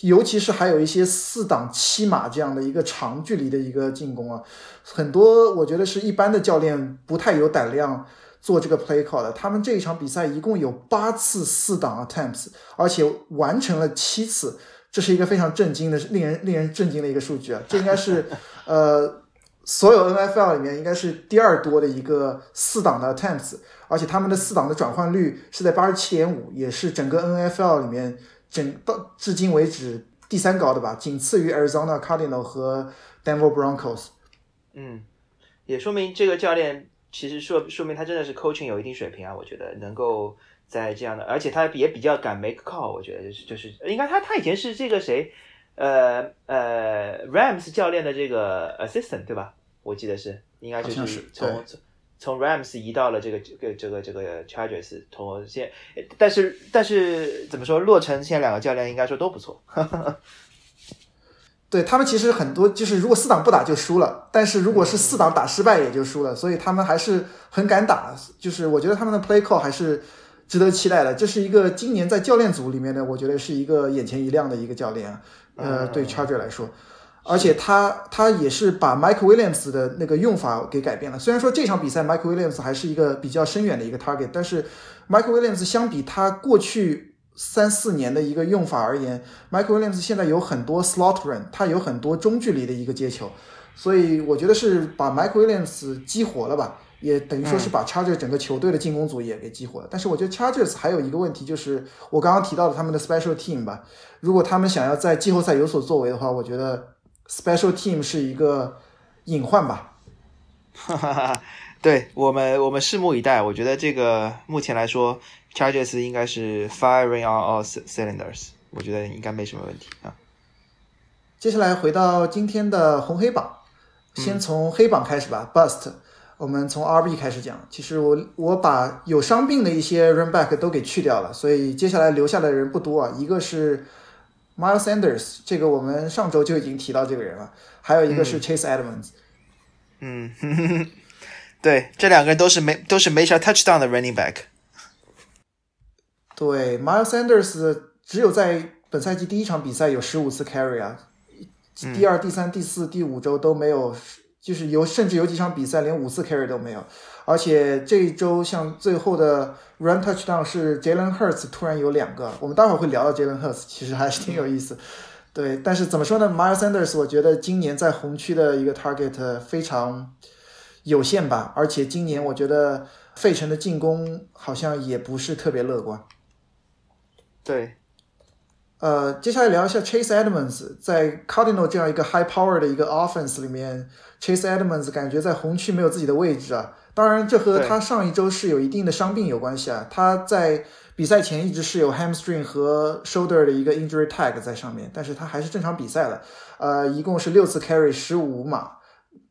尤其是还有一些四档七码这样的一个长距离的一个进攻啊，很多我觉得是一般的教练不太有胆量做这个 play call 的。他们这一场比赛一共有八次四档 attempts，而且完成了七次，这是一个非常震惊的、令人令人震惊的一个数据啊！这应该是，呃。所有 NFL 里面应该是第二多的一个四档的 attempts，而且他们的四档的转换率是在八十七点五，也是整个 NFL 里面整到至今为止第三高的吧，仅次于 Arizona Cardinal 和 Denver Broncos。嗯，也说明这个教练其实说说明他真的是 coaching 有一定水平啊，我觉得能够在这样的，而且他也比较敢 make call，我觉得就是就是应该他他以前是这个谁。呃呃 Rams 教练的这个 assistant 对吧？我记得是应该就是从对从从 Rams 移到了这个这个这个这个 Chargers，从现但是但是怎么说，洛城现在两个教练应该说都不错。对他们其实很多就是如果四档不打就输了，但是如果是四档打失败也就输了，所以他们还是很敢打。就是我觉得他们的 play call 还是值得期待的。这是一个今年在教练组里面的，我觉得是一个眼前一亮的一个教练啊。呃，对 Charger 来说，而且他他也是把 Mike Williams 的那个用法给改变了。虽然说这场比赛 Mike Williams 还是一个比较深远的一个 target，但是 Mike Williams 相比他过去三四年的一个用法而言，Mike Williams 现在有很多 slot run，他有很多中距离的一个接球，所以我觉得是把 Mike Williams 激活了吧，也等于说是把 Chargers 整个球队的进攻组也给激活了。但是我觉得 Chargers 还有一个问题就是我刚刚提到的他们的 special team 吧，如果他们想要在季后赛有所作为的话，我觉得 special team 是一个隐患吧。哈哈哈，对我们我们拭目以待。我觉得这个目前来说，Chargers 应该是 firing on all cylinders，我觉得应该没什么问题啊。接下来回到今天的红黑榜，先从黑榜开始吧。Bust，我们从 RB 开始讲。其实我我把有伤病的一些 run back 都给去掉了，所以接下来留下来的人不多啊。一个是 Miles Sanders，这个我们上周就已经提到这个人了，还有一个是 Chase Edmonds。嗯，对，这两个人都是没都是没啥 touchdown 的 running back。对，Miles Sanders 只有在本赛季第一场比赛有十五次 carry 啊，第二、第三、第四、第五周都没有，就是有甚至有几场比赛连五次 carry 都没有。而且这一周像最后的 run touchdown 是 Jalen Hurts 突然有两个，我们待会儿会聊到 Jalen Hurts，其实还是挺有意思。对，但是怎么说呢？Miles Sanders 我觉得今年在红区的一个 target 非常有限吧，而且今年我觉得费城的进攻好像也不是特别乐观。对，呃，接下来聊一下 Chase Edmonds 在 Cardinal 这样一个 high power 的一个 offense 里面，Chase Edmonds 感觉在红区没有自己的位置啊。当然，这和他上一周是有一定的伤病有关系啊。他在比赛前一直是有 hamstring 和 shoulder 的一个 injury tag 在上面，但是他还是正常比赛了。呃，一共是六次 carry 十五码，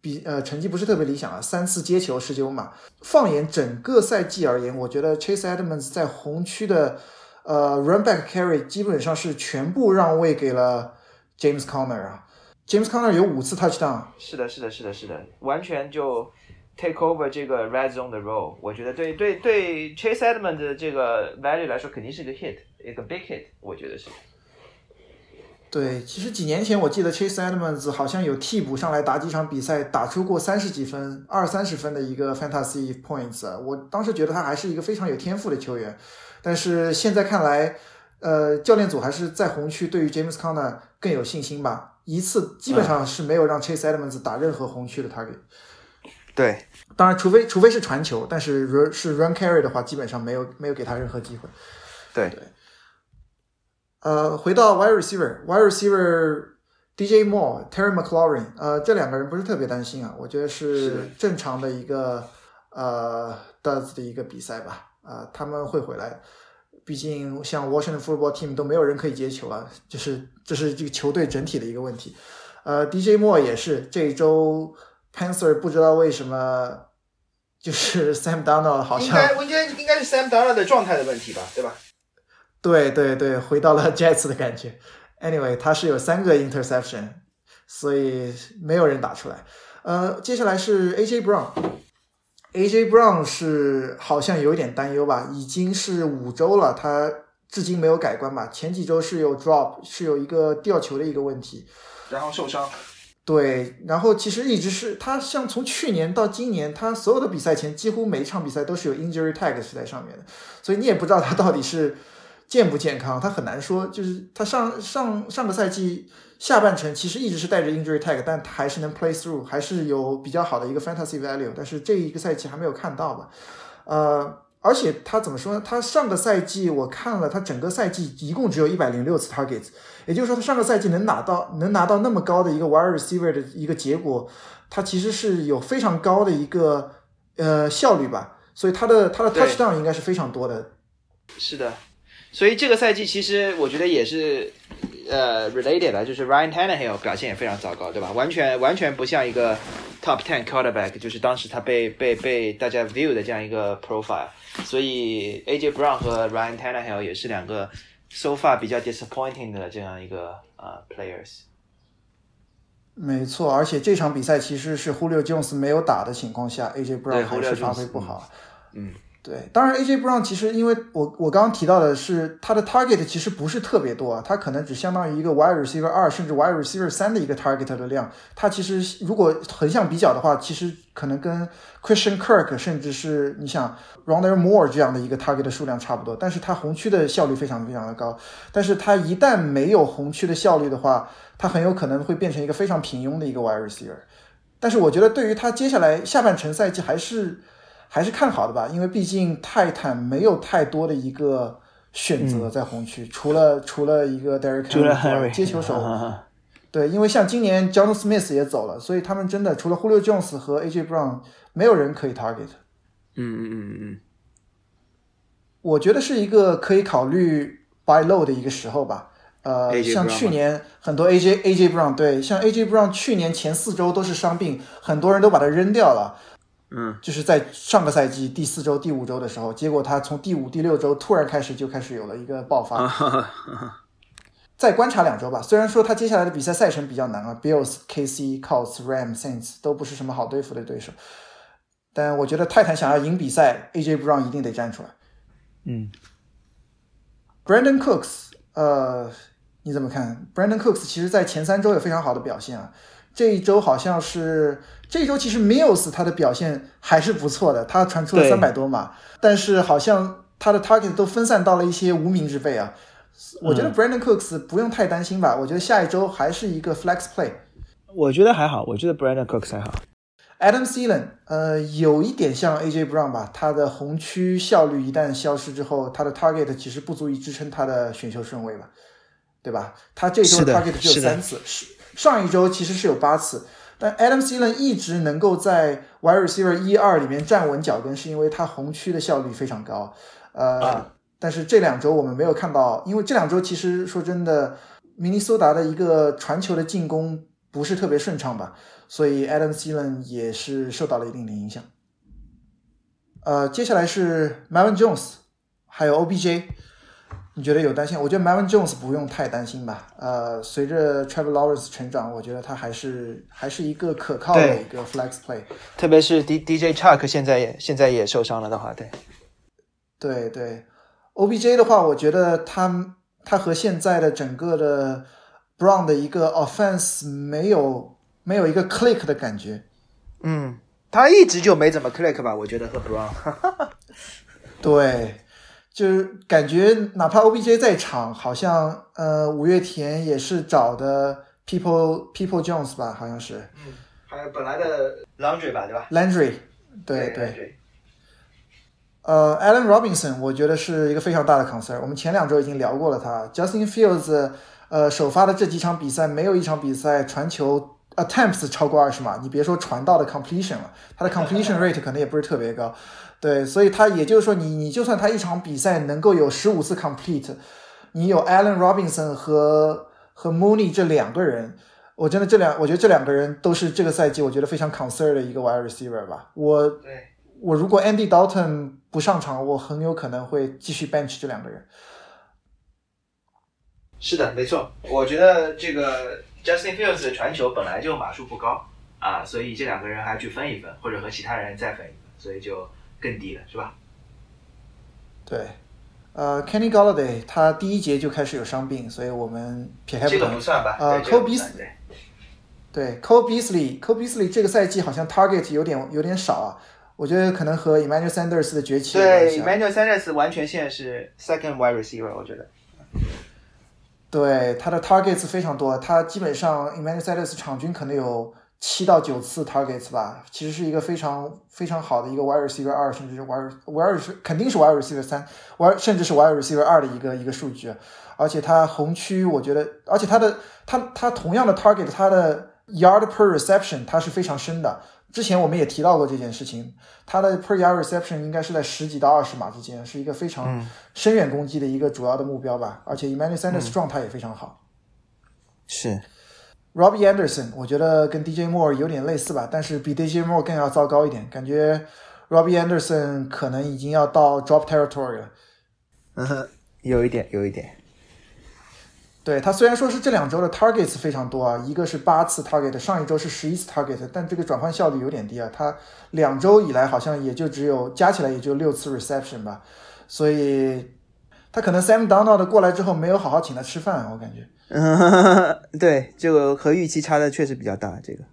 比呃成绩不是特别理想啊。三次接球十九码。放眼整个赛季而言，我觉得 Chase Edmonds 在红区的呃 run back carry 基本上是全部让位给了 James Conner 啊。James Conner 有五次 touchdown。是的，是的，是的，是的，完全就 take over 这个 red zone 的 role。我觉得对对对 Chase Edmond 的这个 value 来说，肯定是个 hit，一个 big hit，我觉得是。对，其实几年前我记得 Chase Edmonds 好像有替补上来打几场比赛，打出过三十几分、二三十分的一个 fantasy points 啊。我当时觉得他还是一个非常有天赋的球员，但是现在看来，呃，教练组还是在红区对于 James Conner 更有信心吧。一次基本上是没有让 Chase Edmonds 打任何红区的 target。对，当然，除非除非是传球，但是 run 是 run carry 的话，基本上没有没有给他任何机会。对对。呃，回到 wide receiver，wide receiver DJ Moore、Terry McLaurin，呃，这两个人不是特别担心啊，我觉得是正常的一个呃 does 的一个比赛吧，啊、他们会回来。毕竟像 Washington Football Team 都没有人可以接球啊，就是这是这个球队整体的一个问题。呃，DJ Moore 也是这一周 Panther 不知道为什么 就是 Sam Darnold 好像应该应该应该是 Sam Darnold 的状态的问题吧，对吧？对对对，回到了 Jets 的感觉。Anyway，他是有三个 interception，所以没有人打出来。呃，接下来是 AJ Brown。AJ Brown 是好像有点担忧吧，已经是五周了，他至今没有改观吧。前几周是有 drop，是有一个掉球的一个问题，然后受伤。对，然后其实一直是他，像从去年到今年，他所有的比赛前几乎每一场比赛都是有 injury tag 是在上面的，所以你也不知道他到底是健不健康，他很难说。就是他上上上个赛季下半程其实一直是带着 injury tag，但他还是能 play through，还是有比较好的一个 fantasy value，但是这一个赛季还没有看到吧？呃，而且他怎么说呢？他上个赛季我看了，他整个赛季一共只有一百零六次 targets，也就是说他上个赛季能拿到能拿到那么高的一个 wide receiver 的一个结果，他其实是有非常高的一个呃效率吧，所以他的他的 touchdown 应该是非常多的。是的，所以这个赛季其实我觉得也是，呃 related 的，就是 Ryan Tannehill 表现也非常糟糕，对吧？完全完全不像一个 top ten quarterback，就是当时他被被被大家 view 的这样一个 profile。所以 AJ Brown 和 Ryan Tannehill 也是两个 so far 比较 disappointing 的这样一个呃 players。没错，而且这场比赛其实是 Julio Jones 没有打的情况下，AJ Brown 还是发挥不好。嗯。对，当然，AJ Brown 其实因为我我刚刚提到的是他的 target 其实不是特别多啊，他可能只相当于一个 wide receiver 二甚至 wide receiver 三的一个 target 的量。他其实如果横向比较的话，其实可能跟 Christian Kirk 甚至是你想 Ronald Moore 这样的一个 target 的数量差不多。但是他红区的效率非常非常的高，但是他一旦没有红区的效率的话，他很有可能会变成一个非常平庸的一个 wide receiver。但是我觉得对于他接下来下半程赛季还是。还是看好的吧，因为毕竟泰坦没有太多的一个选择在红区，除了除了一个 Derek Henry 接球手，对，因为像今年 John Smith 也走了，所以他们真的除了 Julio Jones 和 AJ Brown，没有人可以 target。嗯嗯嗯嗯，我觉得是一个可以考虑 buy low 的一个时候吧。呃，像去年很多 AJ AJ Brown 对，像 AJ Brown 去年前四周都是伤病，很多人都把他扔掉了。嗯，就是在上个赛季第四周、第五周的时候，结果他从第五、第六周突然开始就开始有了一个爆发。再观察两周吧，虽然说他接下来的比赛赛程比较难啊，Bills、KC、Colts、Ram、Saints 都不是什么好对付的对手，但我觉得泰坦想要赢比赛，AJ Brown 一定得站出来。嗯，Brandon Cooks，呃，你怎么看？Brandon Cooks 其实在前三周有非常好的表现啊。这一周好像是这一周，其实 Mills 他的表现还是不错的，他传出了三百多码，但是好像他的 target 都分散到了一些无名之辈啊。我觉得 Brandon Cooks 不用太担心吧，我觉得下一周还是一个 flex play。我觉得还好，我觉得 Brandon Cooks 还好。Adam Thielen，呃，有一点像 AJ Brown 吧，他的红区效率一旦消失之后，他的 target 其实不足以支撑他的选秀顺位吧，对吧？他这周 target 只有三次，是。上一周其实是有八次，但 Adam Thielen 一直能够在 wide receiver 一二里面站稳脚跟，是因为他红区的效率非常高。呃，但是这两周我们没有看到，因为这两周其实说真的，明尼苏达的一个传球的进攻不是特别顺畅吧，所以 Adam Thielen 也是受到了一定的影响。呃，接下来是 Melvin Jones，还有 OBJ。你觉得有担心？我觉得 Melvin Jones 不用太担心吧。呃，随着 Trevor Lawrence 成长，我觉得他还是还是一个可靠的一个 flex play。特别是 D DJ Chuck 现在也现在也受伤了的话，对，对对，OBJ 的话，我觉得他他和现在的整个的 Brown 的一个 offense 没有没有一个 click 的感觉。嗯，他一直就没怎么 click 吧？我觉得和 Brown。对。就是感觉哪怕 OBJ 在场，好像呃五月田也是找的 People People Jones 吧，好像是。嗯，还有本来的 Landry 吧，对吧？Landry，对对。呃，Allen Robinson，我觉得是一个非常大的 concern。我们前两周已经聊过了他。Justin Fields，呃，首发的这几场比赛没有一场比赛传球 attempts 超过二十码，你别说传到的 completion 了，他的 completion rate 可能也不是特别高。对，所以他也就是说，你你就算他一场比赛能够有十五次 complete，你有 Allen Robinson 和和 Mooney 这两个人，我真的这两，我觉得这两个人都是这个赛季我觉得非常 concern 的一个 wide receiver 吧。我我如果 Andy Dalton 不上场，我很有可能会继续 bench 这两个人。是的，没错，我觉得这个 Justin Fields 的传球本来就码数不高啊，所以这两个人还去分一分，或者和其他人再分一分，所以就。更低了，是吧？对，呃，Kenny Galladay 他第一节就开始有伤病，所以我们撇开不这个不算吧？呃，Cole Beasley，对，Cole Beasley，Cole Beasley 这个赛季好像 target 有点有点少啊，我觉得可能和 Emmanuel Sanders 的崛起对，Emmanuel Sanders 完全现在是 second wide receiver，我觉得。对，他的 targets 非常多，他基本上 Emmanuel Sanders 场均可能有。七到九次 targets 吧，其实是一个非常非常好的一个 wide receiver 二，甚至是 wide wide 是肯定是 wide receiver 三，wide 甚至是 wide receiver 二的一个一个数据。而且它红区，我觉得，而且它的它它同样的 target，它的 yard per reception，它是非常深的。之前我们也提到过这件事情，它的 per yard reception 应该是在十几到二十码之间，是一个非常深远攻击的一个主要的目标吧。而且 Emmanuel Sanders 状态也非常好。是 Robbie Anderson，我觉得跟 DJ Moore 有点类似吧，但是比 DJ Moore 更要糟糕一点，感觉 Robbie Anderson 可能已经要到 drop territory 了。嗯哼，有一点，有一点。对他虽然说是这两周的 targets 非常多啊，一个是八次 target，上一周是十一次 target，但这个转换效率有点低啊。他两周以来好像也就只有加起来也就六次 reception 吧，所以他可能 Sam Donald 过来之后没有好好请他吃饭，我感觉。嗯，对，这个和预期差的确实比较大。这个，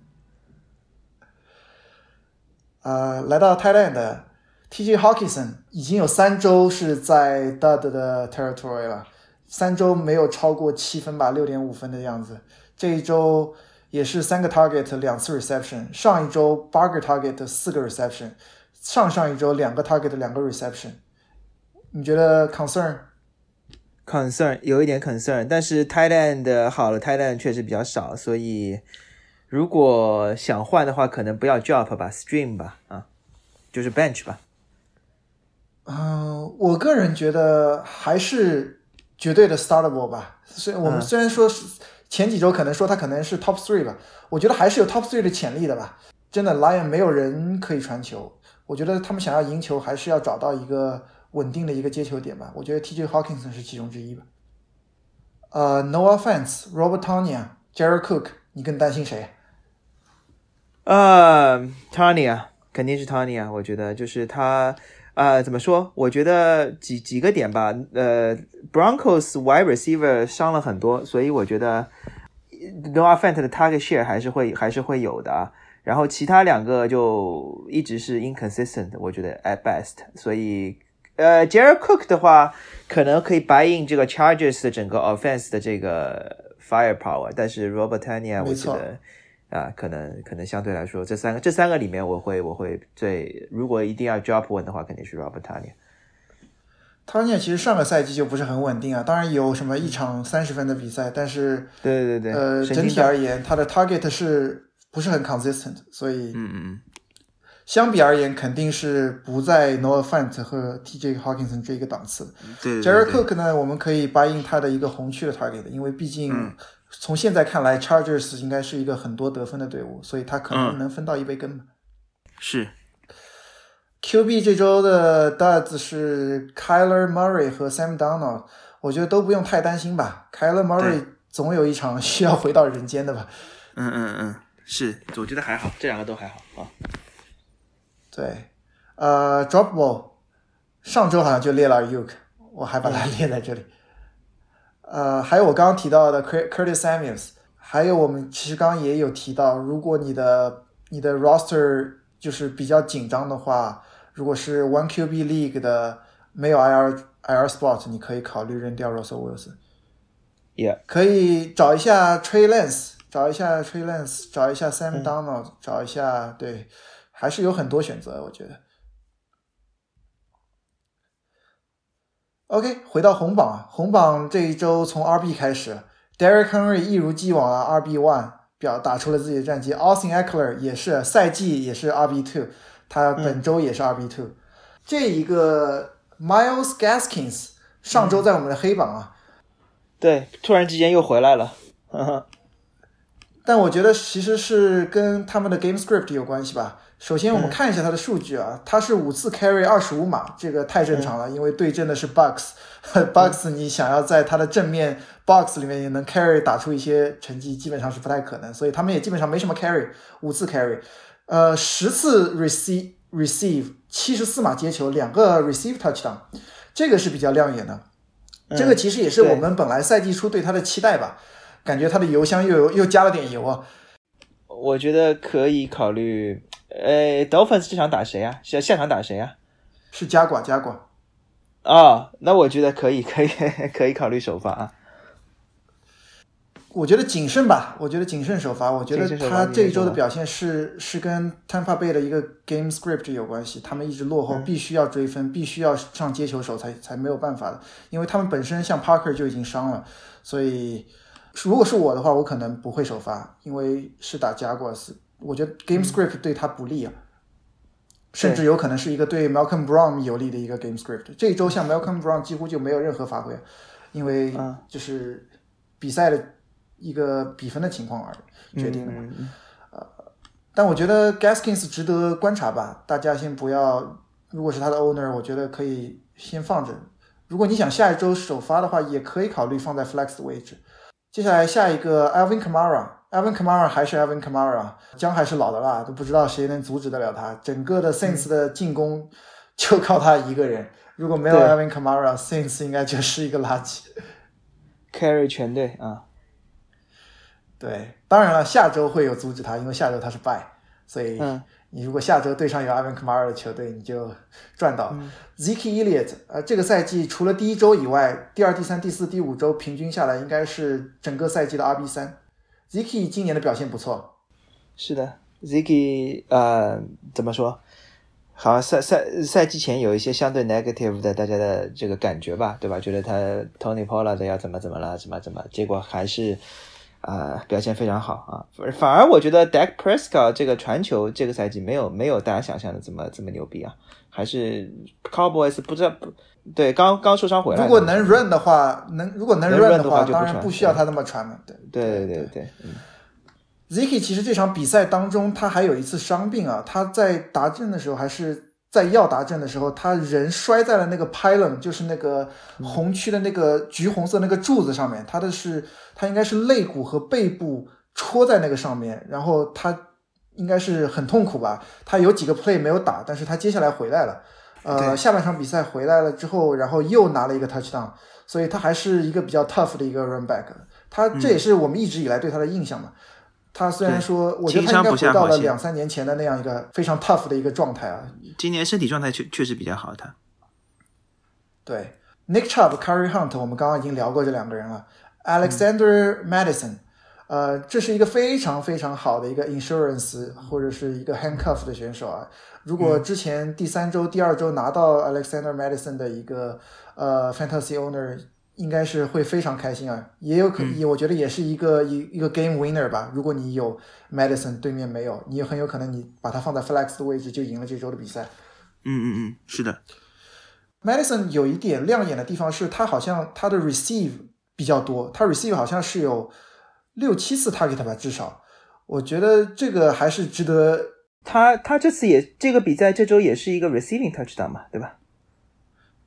呃，来到 Thailand TJ Hawkinson 已经有三周是在 Dud 的 territory 了，三周没有超过七分吧，六点五分的样子。这一周也是三个 target，两次 reception。上一周八个 target，四个 reception。上上一周两个 target，两个 reception。你觉得 concern？Concern 有一点 concern，但是 Thailand 好了，Thailand 确实比较少，所以如果想换的话，可能不要 drop 吧，stream 吧，啊，就是 bench 吧。嗯，我个人觉得还是绝对的 startable 吧。虽我们虽然说是前几周可能说他可能是 top three 吧，我觉得还是有 top three 的潜力的吧。真的，Lion 没有人可以传球，我觉得他们想要赢球，还是要找到一个稳定的一个接球点吧。我觉得 TJ Hawkinson 是其中之一吧。呃，No offense，Robert Tonya，Jared Cook，你更担心谁？呃，Tony 啊，肯定是 Tony 啊，我觉得就是他。呃，怎么说？我觉得几几个点吧。呃，Broncos wide receiver 伤了很多，所以我觉得 Noah Fant 的 target share 还是会还是会有的啊。然后其他两个就一直是 inconsistent，我觉得 at best。所以呃，Jared Cook 的话，可能可以白印这个 Chargers 的整个 offense 的这个 firepower，但是 Robert Tanya 我觉得。啊，可能可能相对来说，这三个这三个里面，我会我会最如果一定要 drop one 的话，肯定是 Robert Tanya。Tanya 其实上个赛季就不是很稳定啊，当然有什么一场三十分的比赛，但是对对对，呃，整体而言，他的 target 是不是很 consistent？所以嗯嗯，相比而言，肯定是不在 Noah Fant 和 TJ Hawkinson 这一个档次。对 Jared Cook 呢，我们可以答应他的一个红区的 target，因为毕竟。嗯从现在看来，Chargers 应该是一个很多得分的队伍，所以他可能能分到一杯羹吧。是。QB 这周的 Duds 是 Kyler Murray 和 Sam Donald，我觉得都不用太担心吧。Kyler Murray 总有一场需要回到人间的吧。嗯嗯嗯，是，我觉得还好，这两个都还好啊。对，呃，Drop Ball 上周好像就列了 Uke，我还把它列在这里。呃，还有我刚刚提到的 Curtis Samuels，还有我们其实刚刚也有提到，如果你的你的 roster 就是比较紧张的话，如果是 One QB League 的没有 IR IR spot，你可以考虑扔掉 Russell Wilson。Yeah，可以找一下 Trey Lance，找一下 Trey Lance，找一下 Sam Donald，、嗯、找一下，对，还是有很多选择，我觉得。OK，回到红榜啊，红榜这一周从 RB 开始，Derek Henry 一如既往啊，RB one 表打出了自己的战绩，Austin Eckler 也是赛季也是 RB two，他本周也是 RB two、嗯。这一个 Miles Gaskins 上周在我们的黑榜啊，嗯、对，突然之间又回来了，呵呵但我觉得其实是跟他们的 Game Script 有关系吧。首先，我们看一下他的数据啊，他是五次 carry 二十五码，这个太正常了，因为对阵的是 Bucks，Bucks 你想要在他的正面 box 里面也能 carry 打出一些成绩，基本上是不太可能，所以他们也基本上没什么 carry，五次 carry，呃，十次 receive receive 七十四码接球，两个 receive touchdown，这个是比较亮眼的，这个其实也是我们本来赛季初对他的期待吧，感觉他的油箱又有又加了点油啊。我觉得可以考虑。呃，Dolphins 这场打谁啊？下下场打谁啊？是加寡加寡。啊、哦，那我觉得可以，可以，可以考虑首发啊。我觉得谨慎吧，我觉得谨慎首发。我觉得他这一周的表现是是跟 Tampa Bay 的一个 game script 有关系，他们一直落后，嗯、必须要追分，必须要上接球手才才没有办法的，因为他们本身像 Parker 就已经伤了，所以如果是我的话，我可能不会首发，因为是打加瓜斯。我觉得 game script 对他不利啊，甚至有可能是一个对 Malcolm Brown 有利的一个 game script。这一周像 Malcolm Brown 几乎就没有任何发挥，因为就是比赛的一个比分的情况而决定的嘛。嗯但我觉得 Gaskins 值得观察吧，大家先不要，如果是他的 owner，我觉得可以先放着。如果你想下一周首发的话，也可以考虑放在 flex 的位置。接下来下一个 Alvin Kamara，Alvin Kamara 还是 Alvin Kamara，姜还是老的辣，都不知道谁能阻止得了他。整个的 Saints 的进攻就靠他一个人，如果没有对 Alvin Kamara，Saints 应该就是一个垃圾。，carry 全队啊，对，当然了，下周会有阻止他，因为下周他是败，所以嗯你如果下周对上有 Alvin Kamara 的球队，你就赚到。Zeke Elliott，呃，这个赛季除了第一周以外，第二、第三、第四、第五周平均下来应该是整个赛季的 RB 三。Ziki 今年的表现不错，是的，Ziki 呃怎么说？好像赛赛赛季前有一些相对 negative 的大家的这个感觉吧，对吧？觉得他 Tony Pollard 要怎么怎么了，怎么怎么，结果还是啊、表现非常好啊。反而我觉得 Dak Prescott 这个传球这个赛季没有没有大家想象的这么这么牛逼啊，还是 Cowboys 不知道不对刚刚受伤回来，如果能 run 的话，能如果能能 run 的话，当然不需要他那么传了。对。对对对对，嗯。Ziki 其实这场比赛当中，他还有一次伤病啊，他在达阵的时候，还是在要达阵的时候，他人摔在了那个 pylon，就是那个红区的那个橘红色那个柱子上面，他的是他应该是肋骨和背部戳在那个上面，然后他应该是很痛苦吧，他有几个 play 没有打，但是他接下来回来了，呃，下半场比赛回来了之后，然后又拿了一个 touchdown，所以他还是一个比较 tough 的一个 run back，他这也是我们一直以来对他的印象嘛。他虽然说，我觉得他应该回到了两三年前的那样一个非常 tough 的一个状态啊。今年身体状态确确实比较好，他。对，Nick Chubb、Curry Hunt，我们刚刚已经聊过这两个人了。Alexander Madison，呃，这是一个非常非常好的一个 insurance 或者是一个 handcuff 的选手啊。如果之前第三周、第二周拿到 Alexander Madison 的一个呃 fantasy owner，应该是会非常开心啊。也有可，也我觉得也是一个一一个 game winner 吧。如果你有 Madison，对面没有，你也很有可能你把它放在 flex 的位置就赢了这周的比赛。嗯嗯嗯，是的，Madison 有一点亮眼的地方是，他好像他的 receive 比较多，他 receive 好像是有六七次 target 吧，至少，我觉得这个还是值得。他他这次也这个比赛这周也是一个 receiving touchdown 嘛，对吧？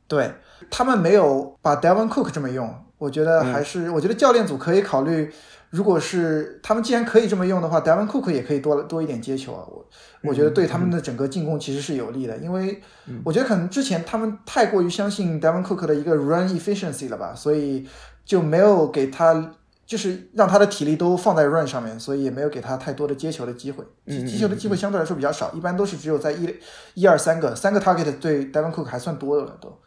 对他们没有把 Devon Cook 这么用，我觉得还是，我觉得教练组可以考虑，如果是他们既然可以这么用的话，Devon Cook 也可以多多一点接球啊。我我觉得对他们的整个进攻其实是有利的，因为我觉得可能之前他们太过于相信 Devon Cook 的一个 run efficiency 了吧，所以就没有给他。就是让他的体力都放在 run 上面，所以也没有给他太多的接球的机会。接球的机会相对来说比较少，一般都是只有在一、一二三个，三个 target 对 Devon Cook 还算多的了都。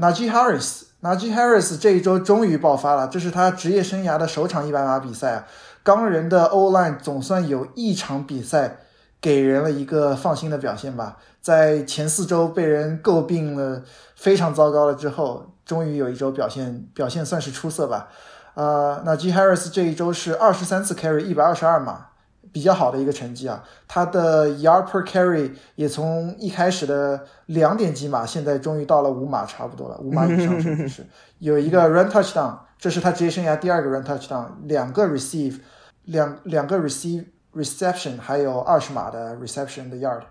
Najee Harris，Najee Harris 这一周终于爆发了，这是他职业生涯的首场一百码比赛啊。钢人的 O line 总算有一场比赛给人了一个放心的表现吧。在前四周被人诟病了非常糟糕了之后，终于有一周表现表现算是出色吧。呃，那 G Harris 这一周是二十三次 carry 一百二十二码，比较好的一个成绩啊。他的 yard per carry 也从一开始的两点几码，现在终于到了五码差不多了，五码以上 甚至是有一个 run touchdown，这是他职业生涯第二个 run touchdown，两个 receive，两两个 receive reception，还有二十码的 reception 的 yard。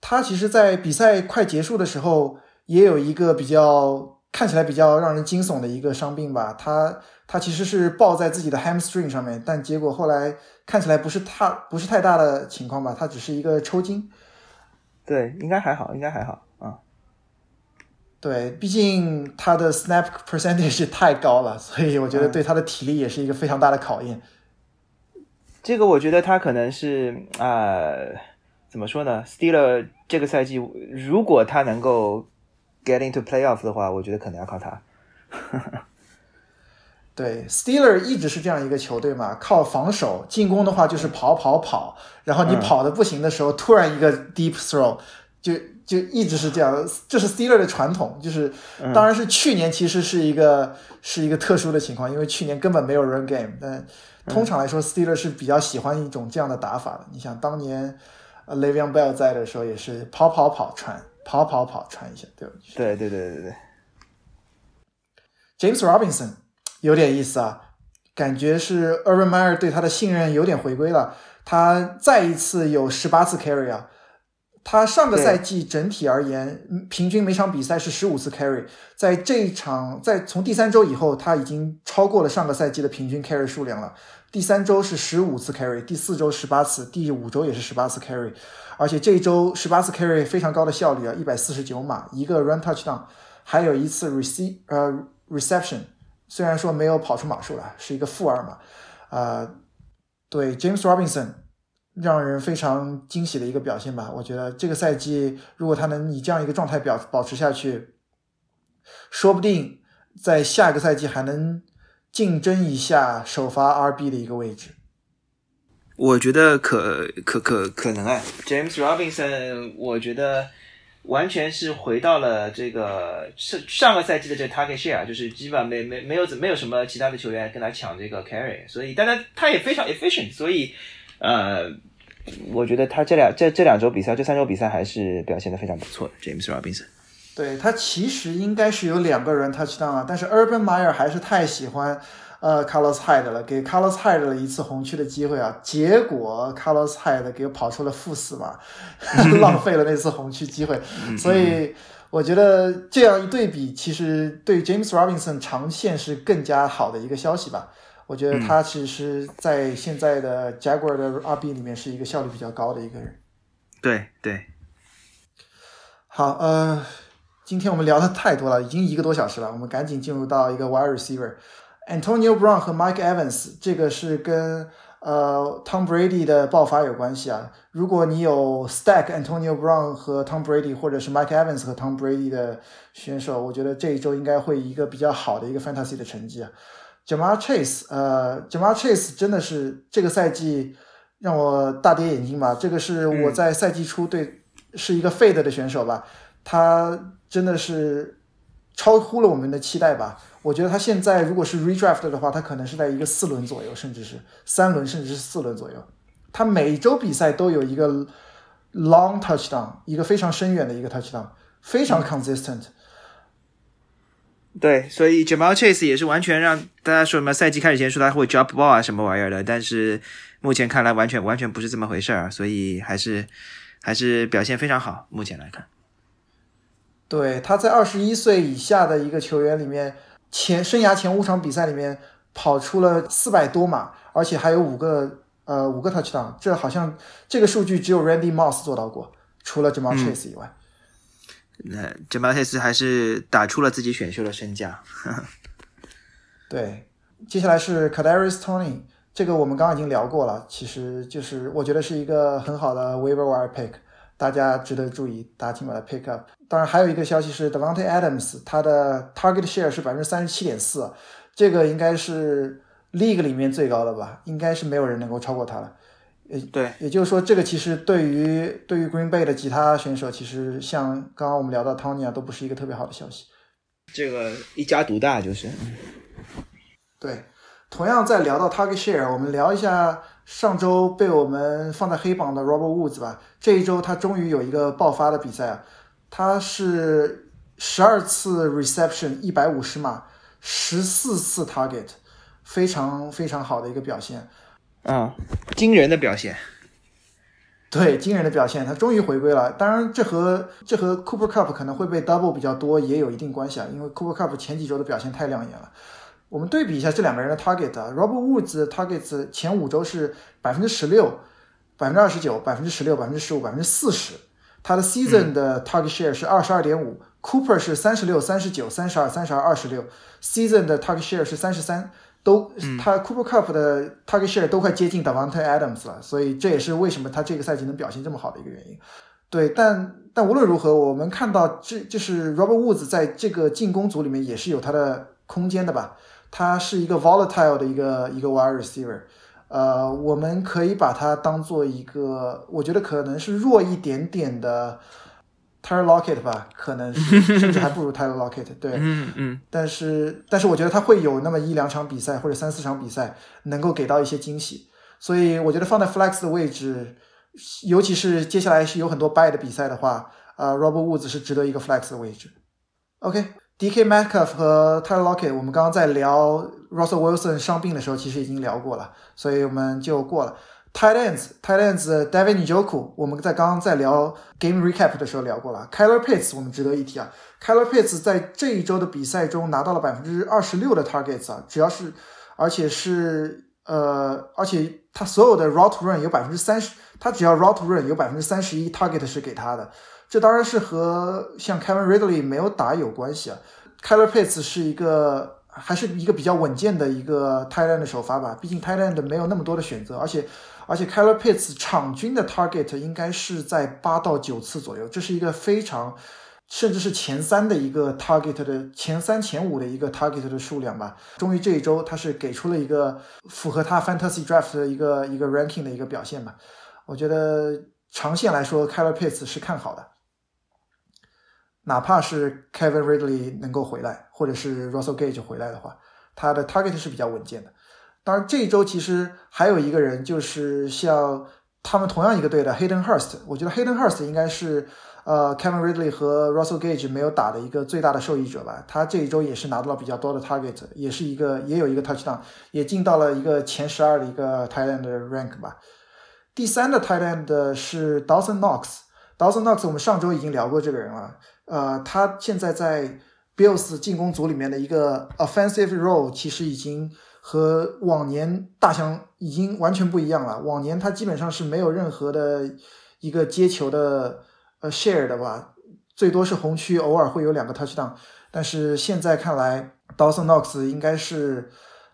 他其实，在比赛快结束的时候，也有一个比较看起来比较让人惊悚的一个伤病吧。他他其实是抱在自己的 hamstring 上面，但结果后来看起来不是太不是太大的情况吧，他只是一个抽筋。对，应该还好，应该还好啊。对，毕竟他的 snap percentage 太高了，所以我觉得对他的体力也是一个非常大的考验。这个我觉得他可能是啊、呃，怎么说呢？Steeler 这个赛季如果他能够 get into playoff 的话，我觉得可能要靠他。对，Steeler 一直是这样一个球队嘛，靠防守，进攻的话就是跑跑跑，然后你跑的不行的时候，突然一个 deep throw，就就一直是这样，这是 Steeler 的传统。就是，当然是去年其实是一个是一个特殊的情况，因为去年根本没有 run game，但通常来说，Steeler 是比较喜欢一种这样的打法的。你想当年呃 Le'Veon Bell 在的时候，也是跑跑跑传，跑跑跑传一下，对吧？对对对对对。James Robinson 有点意思啊。感觉是 Urban Meyer 对他的信任有点回归了，他再一次有十八次 carry 啊。他上个赛季整体而言，平均每场比赛是十五次 carry，在这一场，在从第三周以后，他已经超过了上个赛季的平均 carry 数量了。第三周是十五次 carry，第四周十八次，第五周也是十八次 carry，而且这一周十八次 carry 非常高的效率啊，一百四十九码，一个 run touchdown，还有一次 receive 呃 reception，虽然说没有跑出码数来，是一个负二码，啊，对 James Robinson。让人非常惊喜的一个表现吧。我觉得这个赛季，如果他能以这样一个状态表保持下去，说不定在下个赛季还能竞争一下首发 RB 的一个位置。我觉得可可可可能啊，James Robinson，我觉得完全是回到了这个上上个赛季的这 target share，就是基本上没没没有没有什么其他的球员跟他抢这个 carry，所以当然他也非常 efficient，所以。呃，我觉得他这两这这两周比赛，这三周比赛还是表现的非常不错的。James Robinson，对他其实应该是有两个人 touchdown 啊，但是 Urban Meyer 还是太喜欢呃 Carlos Hyde 了，给 Carlos Hyde 了一次红区的机会啊，结果 Carlos Hyde 给跑出了负四嘛，浪费了那次红区机会。所以我觉得这样一对比，其实对 James Robinson 长线是更加好的一个消息吧。我觉得他其实，在现在的 Jaguar 的 RB 里面是一个效率比较高的一个人。对对。好，呃，今天我们聊的太多了，已经一个多小时了，我们赶紧进入到一个 Wide Receiver，Antonio Brown 和 Mike Evans，这个是跟呃 Tom Brady 的爆发有关系啊。如果你有 Stack Antonio Brown 和 Tom Brady，或者是 Mike Evans 和 Tom Brady 的选手，我觉得这一周应该会一个比较好的一个 Fantasy 的成绩啊。Jamal Chase，呃，Jamal Chase 真的是这个赛季让我大跌眼镜吧。这个是我在赛季初对是一个 fade 的选手吧，他真的是超乎了我们的期待吧。我觉得他现在如果是 redraft 的话，他可能是在一个四轮左右，甚至是三轮，甚至是四轮左右。他每周比赛都有一个 long touchdown，一个非常深远的一个 touchdown，非常 consistent。对，所以 Jamal Chase 也是完全让大家说什么赛季开始前说他会 drop ball 啊什么玩意儿的，但是目前看来完全完全不是这么回事儿，所以还是还是表现非常好。目前来看，对，他在二十一岁以下的一个球员里面，前生涯前五场比赛里面跑出了四百多码，而且还有五个呃五个 touchdown，这好像这个数据只有 Randy Moss 做到过，除了 Jamal Chase 以外。那 Jamal Chase 还是打出了自己选秀的身价。对，接下来是 Cadarius Tony，这个我们刚刚已经聊过了，其实就是我觉得是一个很好的 waiver wire pick，大家值得注意，大家请把它 pick up。当然还有一个消息是 Devante Adams，他的 target share 是百分之三十七点四，这个应该是 league 里面最高的吧，应该是没有人能够超过他了。也对，也就是说，这个其实对于对于 Green Bay 的其他选手，其实像刚刚我们聊到 Tony 啊，都不是一个特别好的消息。这个一家独大就是。对，同样在聊到 Target Share，我们聊一下上周被我们放在黑榜的 Robert Woods 吧。这一周他终于有一个爆发的比赛啊，他是十二次 Reception，一百五十码，十四次 Target，非常非常好的一个表现。啊，惊人的表现，对，惊人的表现，他终于回归了。当然，这和这和 Cooper Cup 可能会被 double 比较多也有一定关系啊，因为 Cooper Cup 前几周的表现太亮眼了。我们对比一下这两个人的 target，Robert Woods target 前五周是百分之十六、百分之二十九、百分之十六、百分之十五、百分之四十，他的 season 的 target share 是二十二点五，Cooper 是三十六、三十九、三十二、三十二、二十六，season 的 target share 是三十三。都，他 Cooper Cup 的 target share 都快接近 Davante Adams 了，所以这也是为什么他这个赛季能表现这么好的一个原因。对，但但无论如何，我们看到这就是 Robert Woods 在这个进攻组里面也是有他的空间的吧？他是一个 volatile 的一个一个 wide receiver，呃，我们可以把它当做一个，我觉得可能是弱一点点的。Tyler Lockett 吧，可能是 甚至还不如 Tyler Lockett。对，嗯嗯。但是，但是我觉得他会有那么一两场比赛或者三四场比赛能够给到一些惊喜，所以我觉得放在 Flex 的位置，尤其是接下来是有很多 Buy 的比赛的话，呃，Robert Woods 是值得一个 Flex 的位置。OK，DK Metcalf 和 Tyler Lockett，我们刚刚在聊 Russell Wilson 伤病的时候，其实已经聊过了，所以我们就过了。Tight ends，Tight ends，David Njoku，我们在刚刚在聊 Game Recap 的时候聊过了。Kyler Pitts，我们值得一提啊。Kyler Pitts 在这一周的比赛中拿到了百分之二十六的 targets 啊，只要是，而且是呃，而且他所有的 route run 有百分之三十，他只要 route run 有百分之三十一 target 是给他的。这当然是和像 Kevin Ridley 没有打有关系啊。Kyler Pitts 是一个还是一个比较稳健的一个 Thailand 的首发吧，毕竟 Thailand 没有那么多的选择，而且。而且 Kyler Pitts 场均的 target 应该是在八到九次左右，这是一个非常，甚至是前三的一个 target 的前三前五的一个 target 的数量吧。终于这一周他是给出了一个符合他 fantasy draft 的一个一个 ranking 的一个表现吧。我觉得长线来说，Kyler Pitts 是看好的，哪怕是 Kevin Ridley 能够回来，或者是 Russell Gage 回来的话，他的 target 是比较稳健的。当然，这一周其实还有一个人，就是像他们同样一个队的 Hayden Hurst。我觉得 Hayden Hurst 应该是呃 Kevin Ridley 和 Russell Gage 没有打的一个最大的受益者吧。他这一周也是拿到了比较多的 target，也是一个也有一个 touchdown，也进到了一个前十二的一个 tight end 的 rank 吧。第三的 tight end 是 Dawson Knox。Dawson Knox 我们上周已经聊过这个人了。呃，他现在在 Bills 进攻组里面的一个 offensive role 其实已经。和往年大相已经完全不一样了。往年他基本上是没有任何的一个接球的呃 share 的吧，最多是红区偶尔会有两个 touchdown。但是现在看来，Dawson Knox 应该是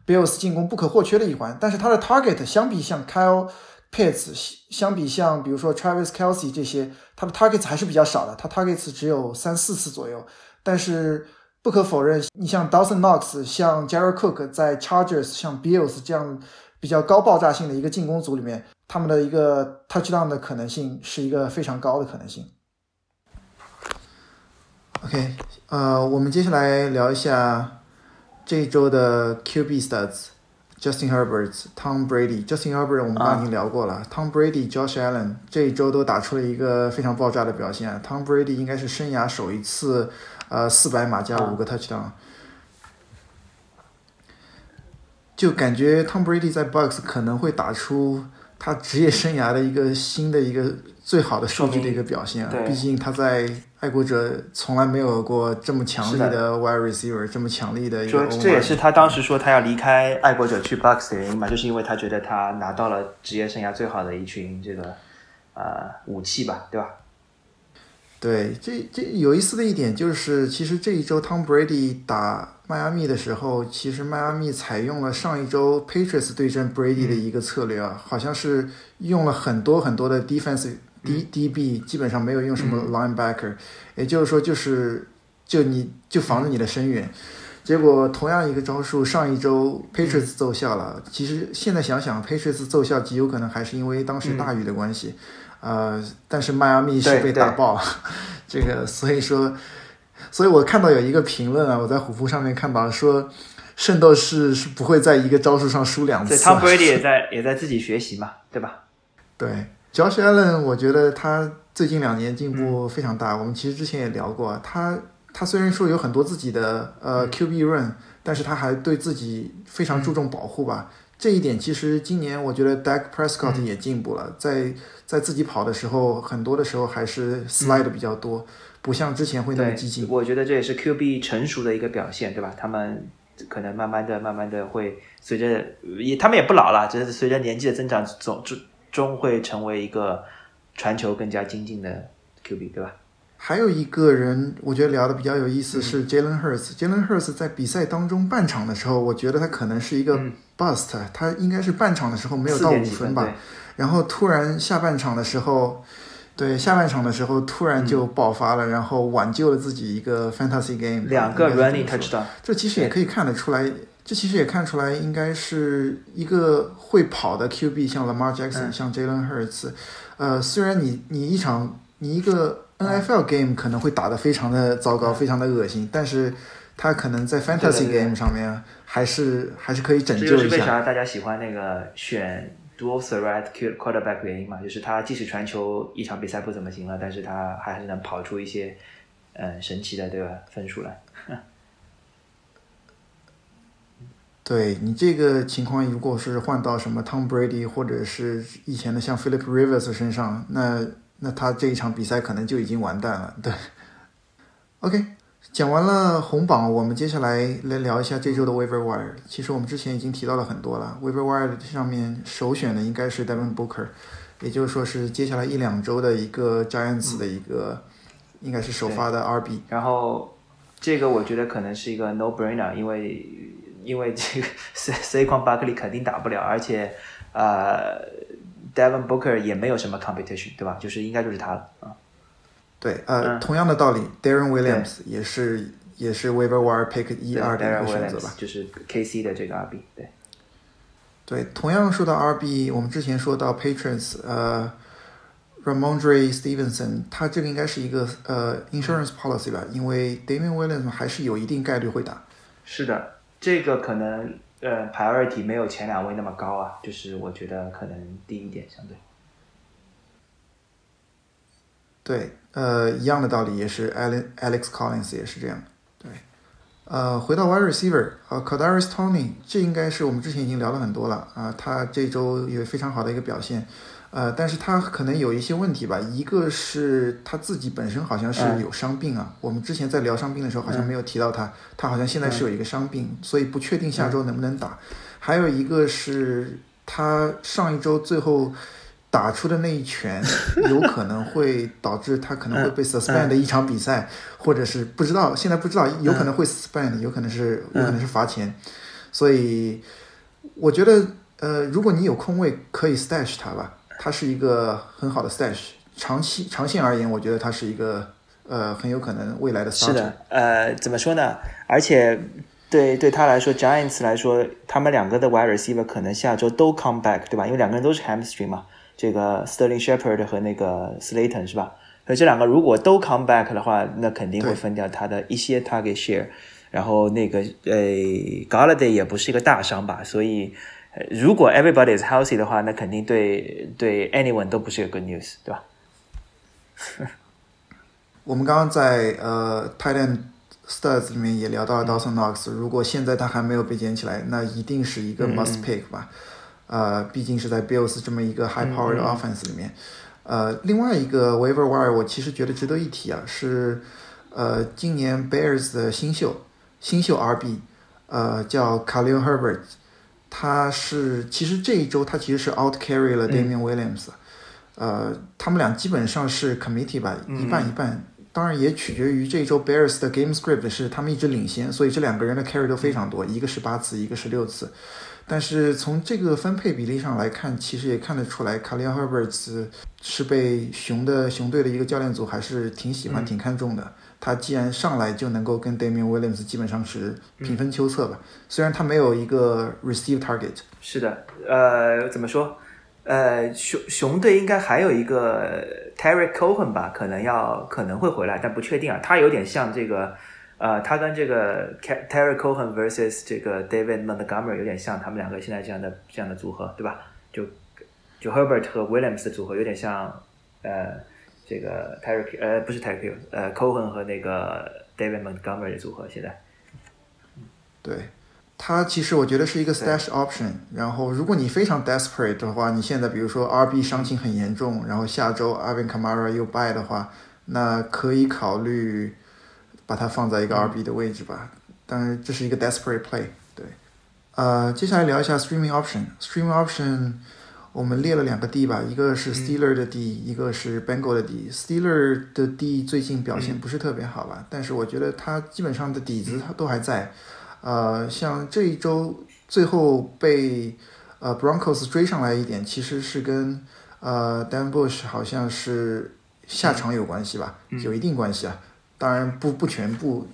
Bills 进攻不可或缺的一环。但是他的 target 相比像 Kyle Pits 相比像比如说 Travis Kelsey 这些，他的 targets 还是比较少的。他 targets 只有三四次左右，但是。不可否认，你像 Dawson Knox、像 Jared Cook 在 Chargers、像 Bills 这样比较高爆炸性的一个进攻组里面，他们的一个 touchdown 的可能性是一个非常高的可能性。OK，呃，我们接下来聊一下这一周的 QB stats stats：Justin Herbert、Tom Brady。Justin Herbert 我们刚刚已经聊过了，Tom Brady、Josh Allen 这一周都打出了一个非常爆炸的表现。Tom Brady 应该是生涯首一次。呃，四百码加五个 touchdown，就感觉 Tom Brady 在 Bucks 可能会打出他职业生涯的一个新的一个最好的数据的一个表现啊！毕竟他在爱国者从来没有过这么强力的 wide receiver，这么强力的一个。这也是他当时说他要离开爱国者去 Bucks 的原因嘛，就是因为他觉得他拿到了职业生涯最好的一群这个呃武器吧，对吧？对，这这有意思的一点就是，其实这一周 Tom Brady 打迈阿密的时候，其实迈阿密采用了上一周 Patriots 对阵 Brady 的一个策略啊，好像是用了很多很多的 defense D DB，基本上没有用什么 linebacker，也就是说就是就你就防着你的深远。结果同样一个招数，上一周 Patriots 奏效了。其实现在想想，Patriots 奏效极有可能还是因为当时大雨的关系。呃，但是迈阿密是被打爆了，这个所以说，所以我看到有一个评论啊，我在虎扑上面看到说，圣斗士是不会在一个招数上输两次。对，Tom Brady 也在 也在自己学习嘛，对吧？对，Josh Allen，我觉得他最近两年进步非常大。我们其实之前也聊过，他他虽然说有很多自己的呃 QB run，但是他还对自己非常注重保护吧。这一点其实今年我觉得 Dak Prescott 也进步了，在在自己跑的时候，很多的时候还是 slide 比较多，不像之前会那么激进。我觉得这也是 QB 成熟的一个表现，对吧？他们可能慢慢的、慢慢的会随着也，他们也不老了，只是随着年纪的增长，总终终会成为一个传球更加精进的 QB，对吧？还有一个人，我觉得聊的比较有意思是 Jalen Hurts。Jalen Hurts 在比赛当中半场的时候，我觉得他可能是一个 bust，他应该是半场的时候没有到五分吧。然后突然下半场的时候，对下半场的时候突然就爆发了，然后挽救了自己一个 fantasy game。两个 running touchdown。这其实也可以看得出来，这其实也看出来应该是一个会跑的 QB，像 Lamar Jackson，像 Jalen Hurts。呃，虽然你你一场你一个。NFL game 可能会打得非常的糟糕，非常的恶心，但是他可能在 Fantasy game 上面还是还是可以拯救一下。这就是为啥大家喜欢那个选 Dual Threat Quarterback 原因嘛，就是他即使传球一场比赛不怎么行了，但是他还是能跑出一些嗯神奇的对吧分数来。对你这个情况，如果是换到什么 Tom Brady 或者是以前的像 Philip Rivers 身上，那那他这一场比赛可能就已经完蛋了。对，OK，讲完了红榜，我们接下来来聊一下这周的 Waiver Wire。其实我们之前已经提到了很多了，Waiver Wire 上面首选的应该是 Devin Booker，也就是说是接下来一两周的一个 Giants 的一个应该是首发的 RB。然后这个我觉得可能是一个 No Brainer，因为因为这个 C C 框巴克利肯定打不了，而且呃 Devin Booker 也没有什么 competition，对吧？就是应该就是他了啊。对，呃，嗯同样的道理，Darren Williams 也是也是 Waiver Wire Pick 一二的一个选择吧 Williams。就是 KC 的这个 RB，对。对，同样说到 RB，我们之前说到 Patriots，呃，Ramondre Stevenson，他这个应该是一个呃 insurance policy 吧，因为 Damian Williams 还是有一定概率会打。是的，这个可能呃 priority 没有前两位那么高啊，就是我觉得可能低一点相对。对，呃，一样的道理也是 Alex Alex Collins 也是这样。对，呃，回到 wide receiver，呃 k a d a r i s Tony，这应该是我们之前已经聊了很多了啊、他这周有非常好的一个表现，呃，但是他可能有一些问题吧，一个是他自己本身好像是嗯。有伤病啊，我们之前在聊伤病的时候好像没有提到他，他好像现在是有一个伤病，所以不确定下周能不能打。还有一个是他上一周最后打出的那一拳，有可能会导致他可能会被 suspend 一场比赛，或者是不知道，现在不知道，有可能会 suspend，有可能是有可能是罚钱，所以我觉得呃，如果你有空位，可以 stash 他吧，他是一个很好的 stash，长期长线而言，我觉得他是一个呃很有可能未来的。是的，呃，怎么说呢？而且对对他来说，Giants 来说，他们两个的 wide receiver 可能下周都 come back，对吧？因为两个人都是 hamstring 嘛，这个 Sterling Shepard 和那个 Slayton 是吧？所以这两个如果都 come back 的话，那肯定会分掉他的一些 target share。然后那个呃 Galladay 也不是一个大伤吧，所以。呃如果 everybody is healthy 的话，那肯定对对 anyone 都不是个 good news，对吧？我们刚刚在呃 end Stars 里面也聊到了 Dawson Knox，如果现在他还没有被捡起来，那一定是一个 must pick 吧。呃，毕竟是在 Bills 这么一个 high power 的 offense 里面。呃，另外一个 waiver wire 我其实觉得值得一提啊，是呃今年 Bears 的新秀新秀 RB，呃叫 Khalil Herbert，他是其实这一周他其实是 out carry 了 Damian Williams，、呃，他们俩基本上是 committee 吧，一半一半。当然也取决于这一周 Bears 的 game script 是他们一直领先，所以这两个人的 carry 都非常多，一个是八次，一个是六次。但是从这个分配比例上来看，其实也看得出来 k a l i l Herbert 是被熊的熊队的一个教练组还是挺喜欢、挺看重的。他既然上来就能够跟 Damian Williams 基本上是平分秋色吧，虽然他没有一个 receive target。是的，呃，怎么说？呃，熊熊队应该还有一个 Terry Cohen 吧，可能要可能会回来，但不确定啊。他有点像这个，呃，他跟这个 Terry Cohen versus 这个 David Montgomery 有点像，他们两个现在这样的这样的组合，对吧？就就 Herbert 和 Williams 的组合有点像，呃，这个 Terry 呃不是 Terry 呃 Cohen 和那个 David Montgomery 的组合，现在对，他其实我觉得是一个 stash option。然后，如果你非常 desperate 的话，你现在比如说 RB 伤情很严重，然后下周 Alvin Kamara 又 bye 的话，那可以考虑把它放在一个 RB 的位置吧。当然，这是一个 desperate play。对，呃，接下来聊一下 streaming option。streaming option 我们列了两个 D 吧，一个是 Steeler 的 D，、一个是 Bengal 的 D。Steeler 的 D 最近表现不是特别好吧，但是我觉得他基本上的底子他都还在。呃，像这一周最后被呃 Broncos 追上来一点，其实是跟呃 Dan Bush 好像是下场有关系吧，有一定关系啊。当然不不全部，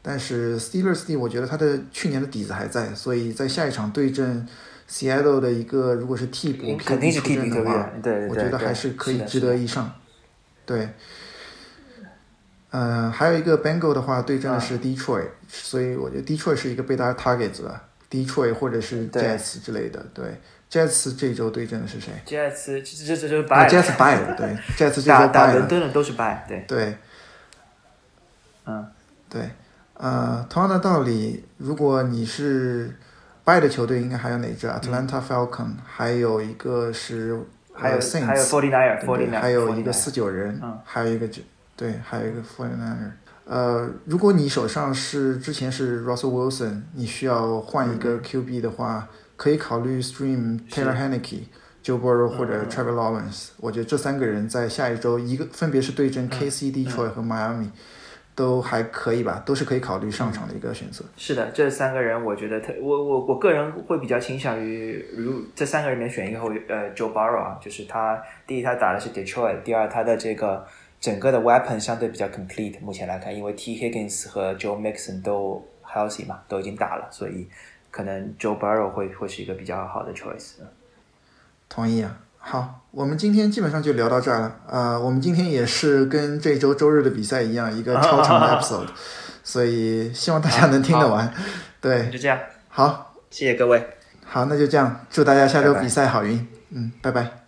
但是 Steelers 我觉得他的去年的底子还在，所以在下一场对阵 Seattle 的一个如果是替补肯定是出阵的话，对对对我觉得还是可以值得一上。对，嗯、还有一个 Bengal 的话对阵的是 Detroit，、所以我觉得 Detroit 是一个被大家 target 的，Detroit 或者是 Jets 之类的。对，Jets 这周对阵的是谁？Jets 这这这就是啊 bye，Jets bye 了，对，Jets 这周打打 bye 了，伦敦的都是 bye，对，对。嗯，对，呃，同样的道理，如果你是败的球队应该还有哪支？Atlanta Falcon，还有一个是还有呃 Saints，还有 Forty Niner 对对还有一个四九人，嗯还有一个就对，还有一个 Forty Niner。呃，如果你手上是之前是 Russell Wilson，你需要换一嗯个 QB 的话，可以考虑 Stream Taylor Joe Burrow 或嗯者 Trevor Lawrence。我觉得这三个人在下一周一个分别是对嗯阵 KC、Detroit 和 Miami，都还可以吧，都是可以考虑上场的一个选择。是的，这三个人我觉得特我我我个人会比较倾向于，如这三个人里面选一个后呃 Joe Barrow 啊，就是他第一他打的是 Detroit，第二他的这个整个的 weapon 相对比较 complete，目前来看，因为 T Higgins 和 Joe Mixon 都 healthy 嘛，都已经打了，所以可能 Joe Barrow 会会是一个比较好的 choice。同意啊。好，我们今天基本上就聊到这儿了。呃，我们今天也是跟这周周日的比赛一样，一个超长的 episode，所以希望大家能听得完。对，就这样，好，谢谢各位。好，那就这样，祝大家下周比赛好运。嗯，拜拜。